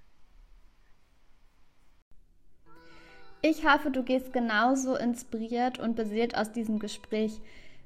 Ich hoffe, du gehst genauso inspiriert und beseelt aus diesem Gespräch,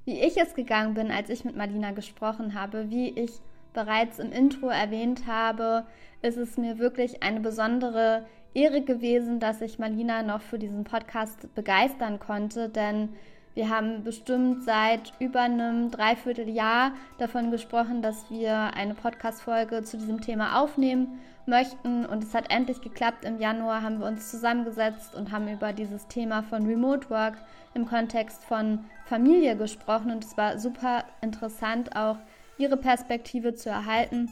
wie ich es gegangen bin, als ich mit Marlina gesprochen habe, wie ich bereits im Intro erwähnt habe, ist es mir wirklich eine besondere Ehre gewesen, dass ich Marlina noch für diesen Podcast begeistern konnte, denn wir haben bestimmt seit über einem Dreivierteljahr davon gesprochen, dass wir eine Podcast-Folge zu diesem Thema aufnehmen möchten. Und es hat endlich geklappt. Im Januar haben wir uns zusammengesetzt und haben über dieses Thema von Remote Work im Kontext von Familie gesprochen. Und es war super interessant, auch ihre Perspektive zu erhalten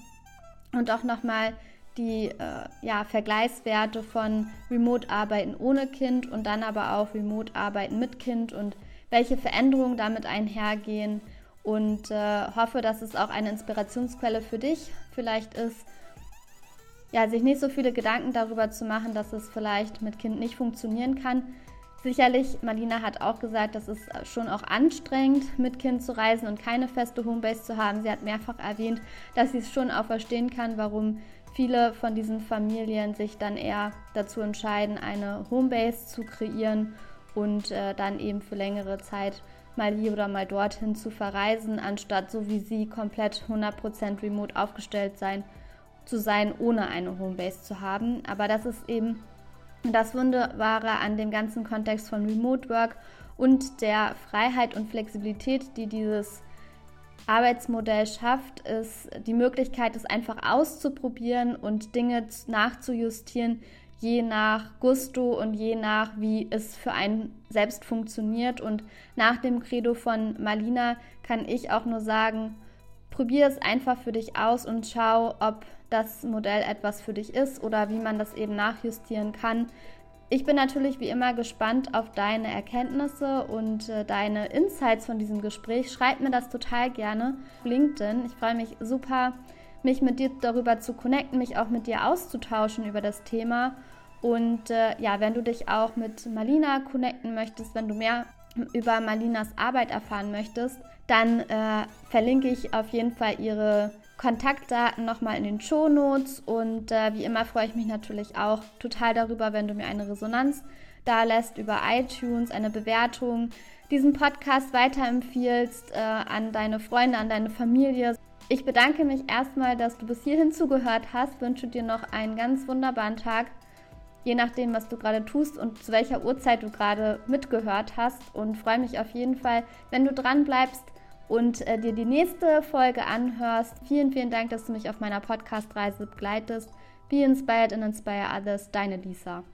und auch nochmal die äh, ja, Vergleichswerte von Remote-Arbeiten ohne Kind und dann aber auch Remote-Arbeiten mit Kind und welche Veränderungen damit einhergehen und äh, hoffe, dass es auch eine Inspirationsquelle für dich vielleicht ist, ja, sich nicht so viele Gedanken darüber zu machen, dass es vielleicht mit Kind nicht funktionieren kann, Sicherlich, Marlina hat auch gesagt, das ist schon auch anstrengend, mit Kind zu reisen und keine feste Homebase zu haben. Sie hat mehrfach erwähnt, dass sie es schon auch verstehen kann, warum viele von diesen Familien sich dann eher dazu entscheiden, eine Homebase zu kreieren und äh, dann eben für längere Zeit mal hier oder mal dorthin zu verreisen, anstatt so wie sie komplett 100% remote aufgestellt sein, zu sein, ohne eine Homebase zu haben. Aber das ist eben das Wunderbare an dem ganzen Kontext von Remote Work und der Freiheit und Flexibilität, die dieses Arbeitsmodell schafft, ist die Möglichkeit, es einfach auszuprobieren und Dinge nachzujustieren, je nach Gusto und je nach, wie es für einen selbst funktioniert. Und nach dem Credo von Malina kann ich auch nur sagen, probier es einfach für dich aus und schau, ob das Modell etwas für dich ist oder wie man das eben nachjustieren kann. Ich bin natürlich wie immer gespannt auf deine Erkenntnisse und äh, deine Insights von diesem Gespräch. Schreib mir das total gerne LinkedIn. Ich freue mich super, mich mit dir darüber zu connecten, mich auch mit dir auszutauschen über das Thema. Und äh, ja, wenn du dich auch mit Malina connecten möchtest, wenn du mehr über Malinas Arbeit erfahren möchtest, dann äh, verlinke ich auf jeden Fall ihre Kontaktdaten nochmal in den Shownotes. Und äh, wie immer freue ich mich natürlich auch total darüber, wenn du mir eine Resonanz da lässt über iTunes, eine Bewertung, diesen Podcast weiterempfiehlst äh, an deine Freunde, an deine Familie. Ich bedanke mich erstmal, dass du bis hierhin zugehört hast, wünsche dir noch einen ganz wunderbaren Tag, je nachdem, was du gerade tust und zu welcher Uhrzeit du gerade mitgehört hast. Und freue mich auf jeden Fall, wenn du dran bleibst und äh, dir die nächste Folge anhörst. Vielen, vielen Dank, dass du mich auf meiner Podcast-Reise begleitest. Be inspired and inspire others. Deine Lisa.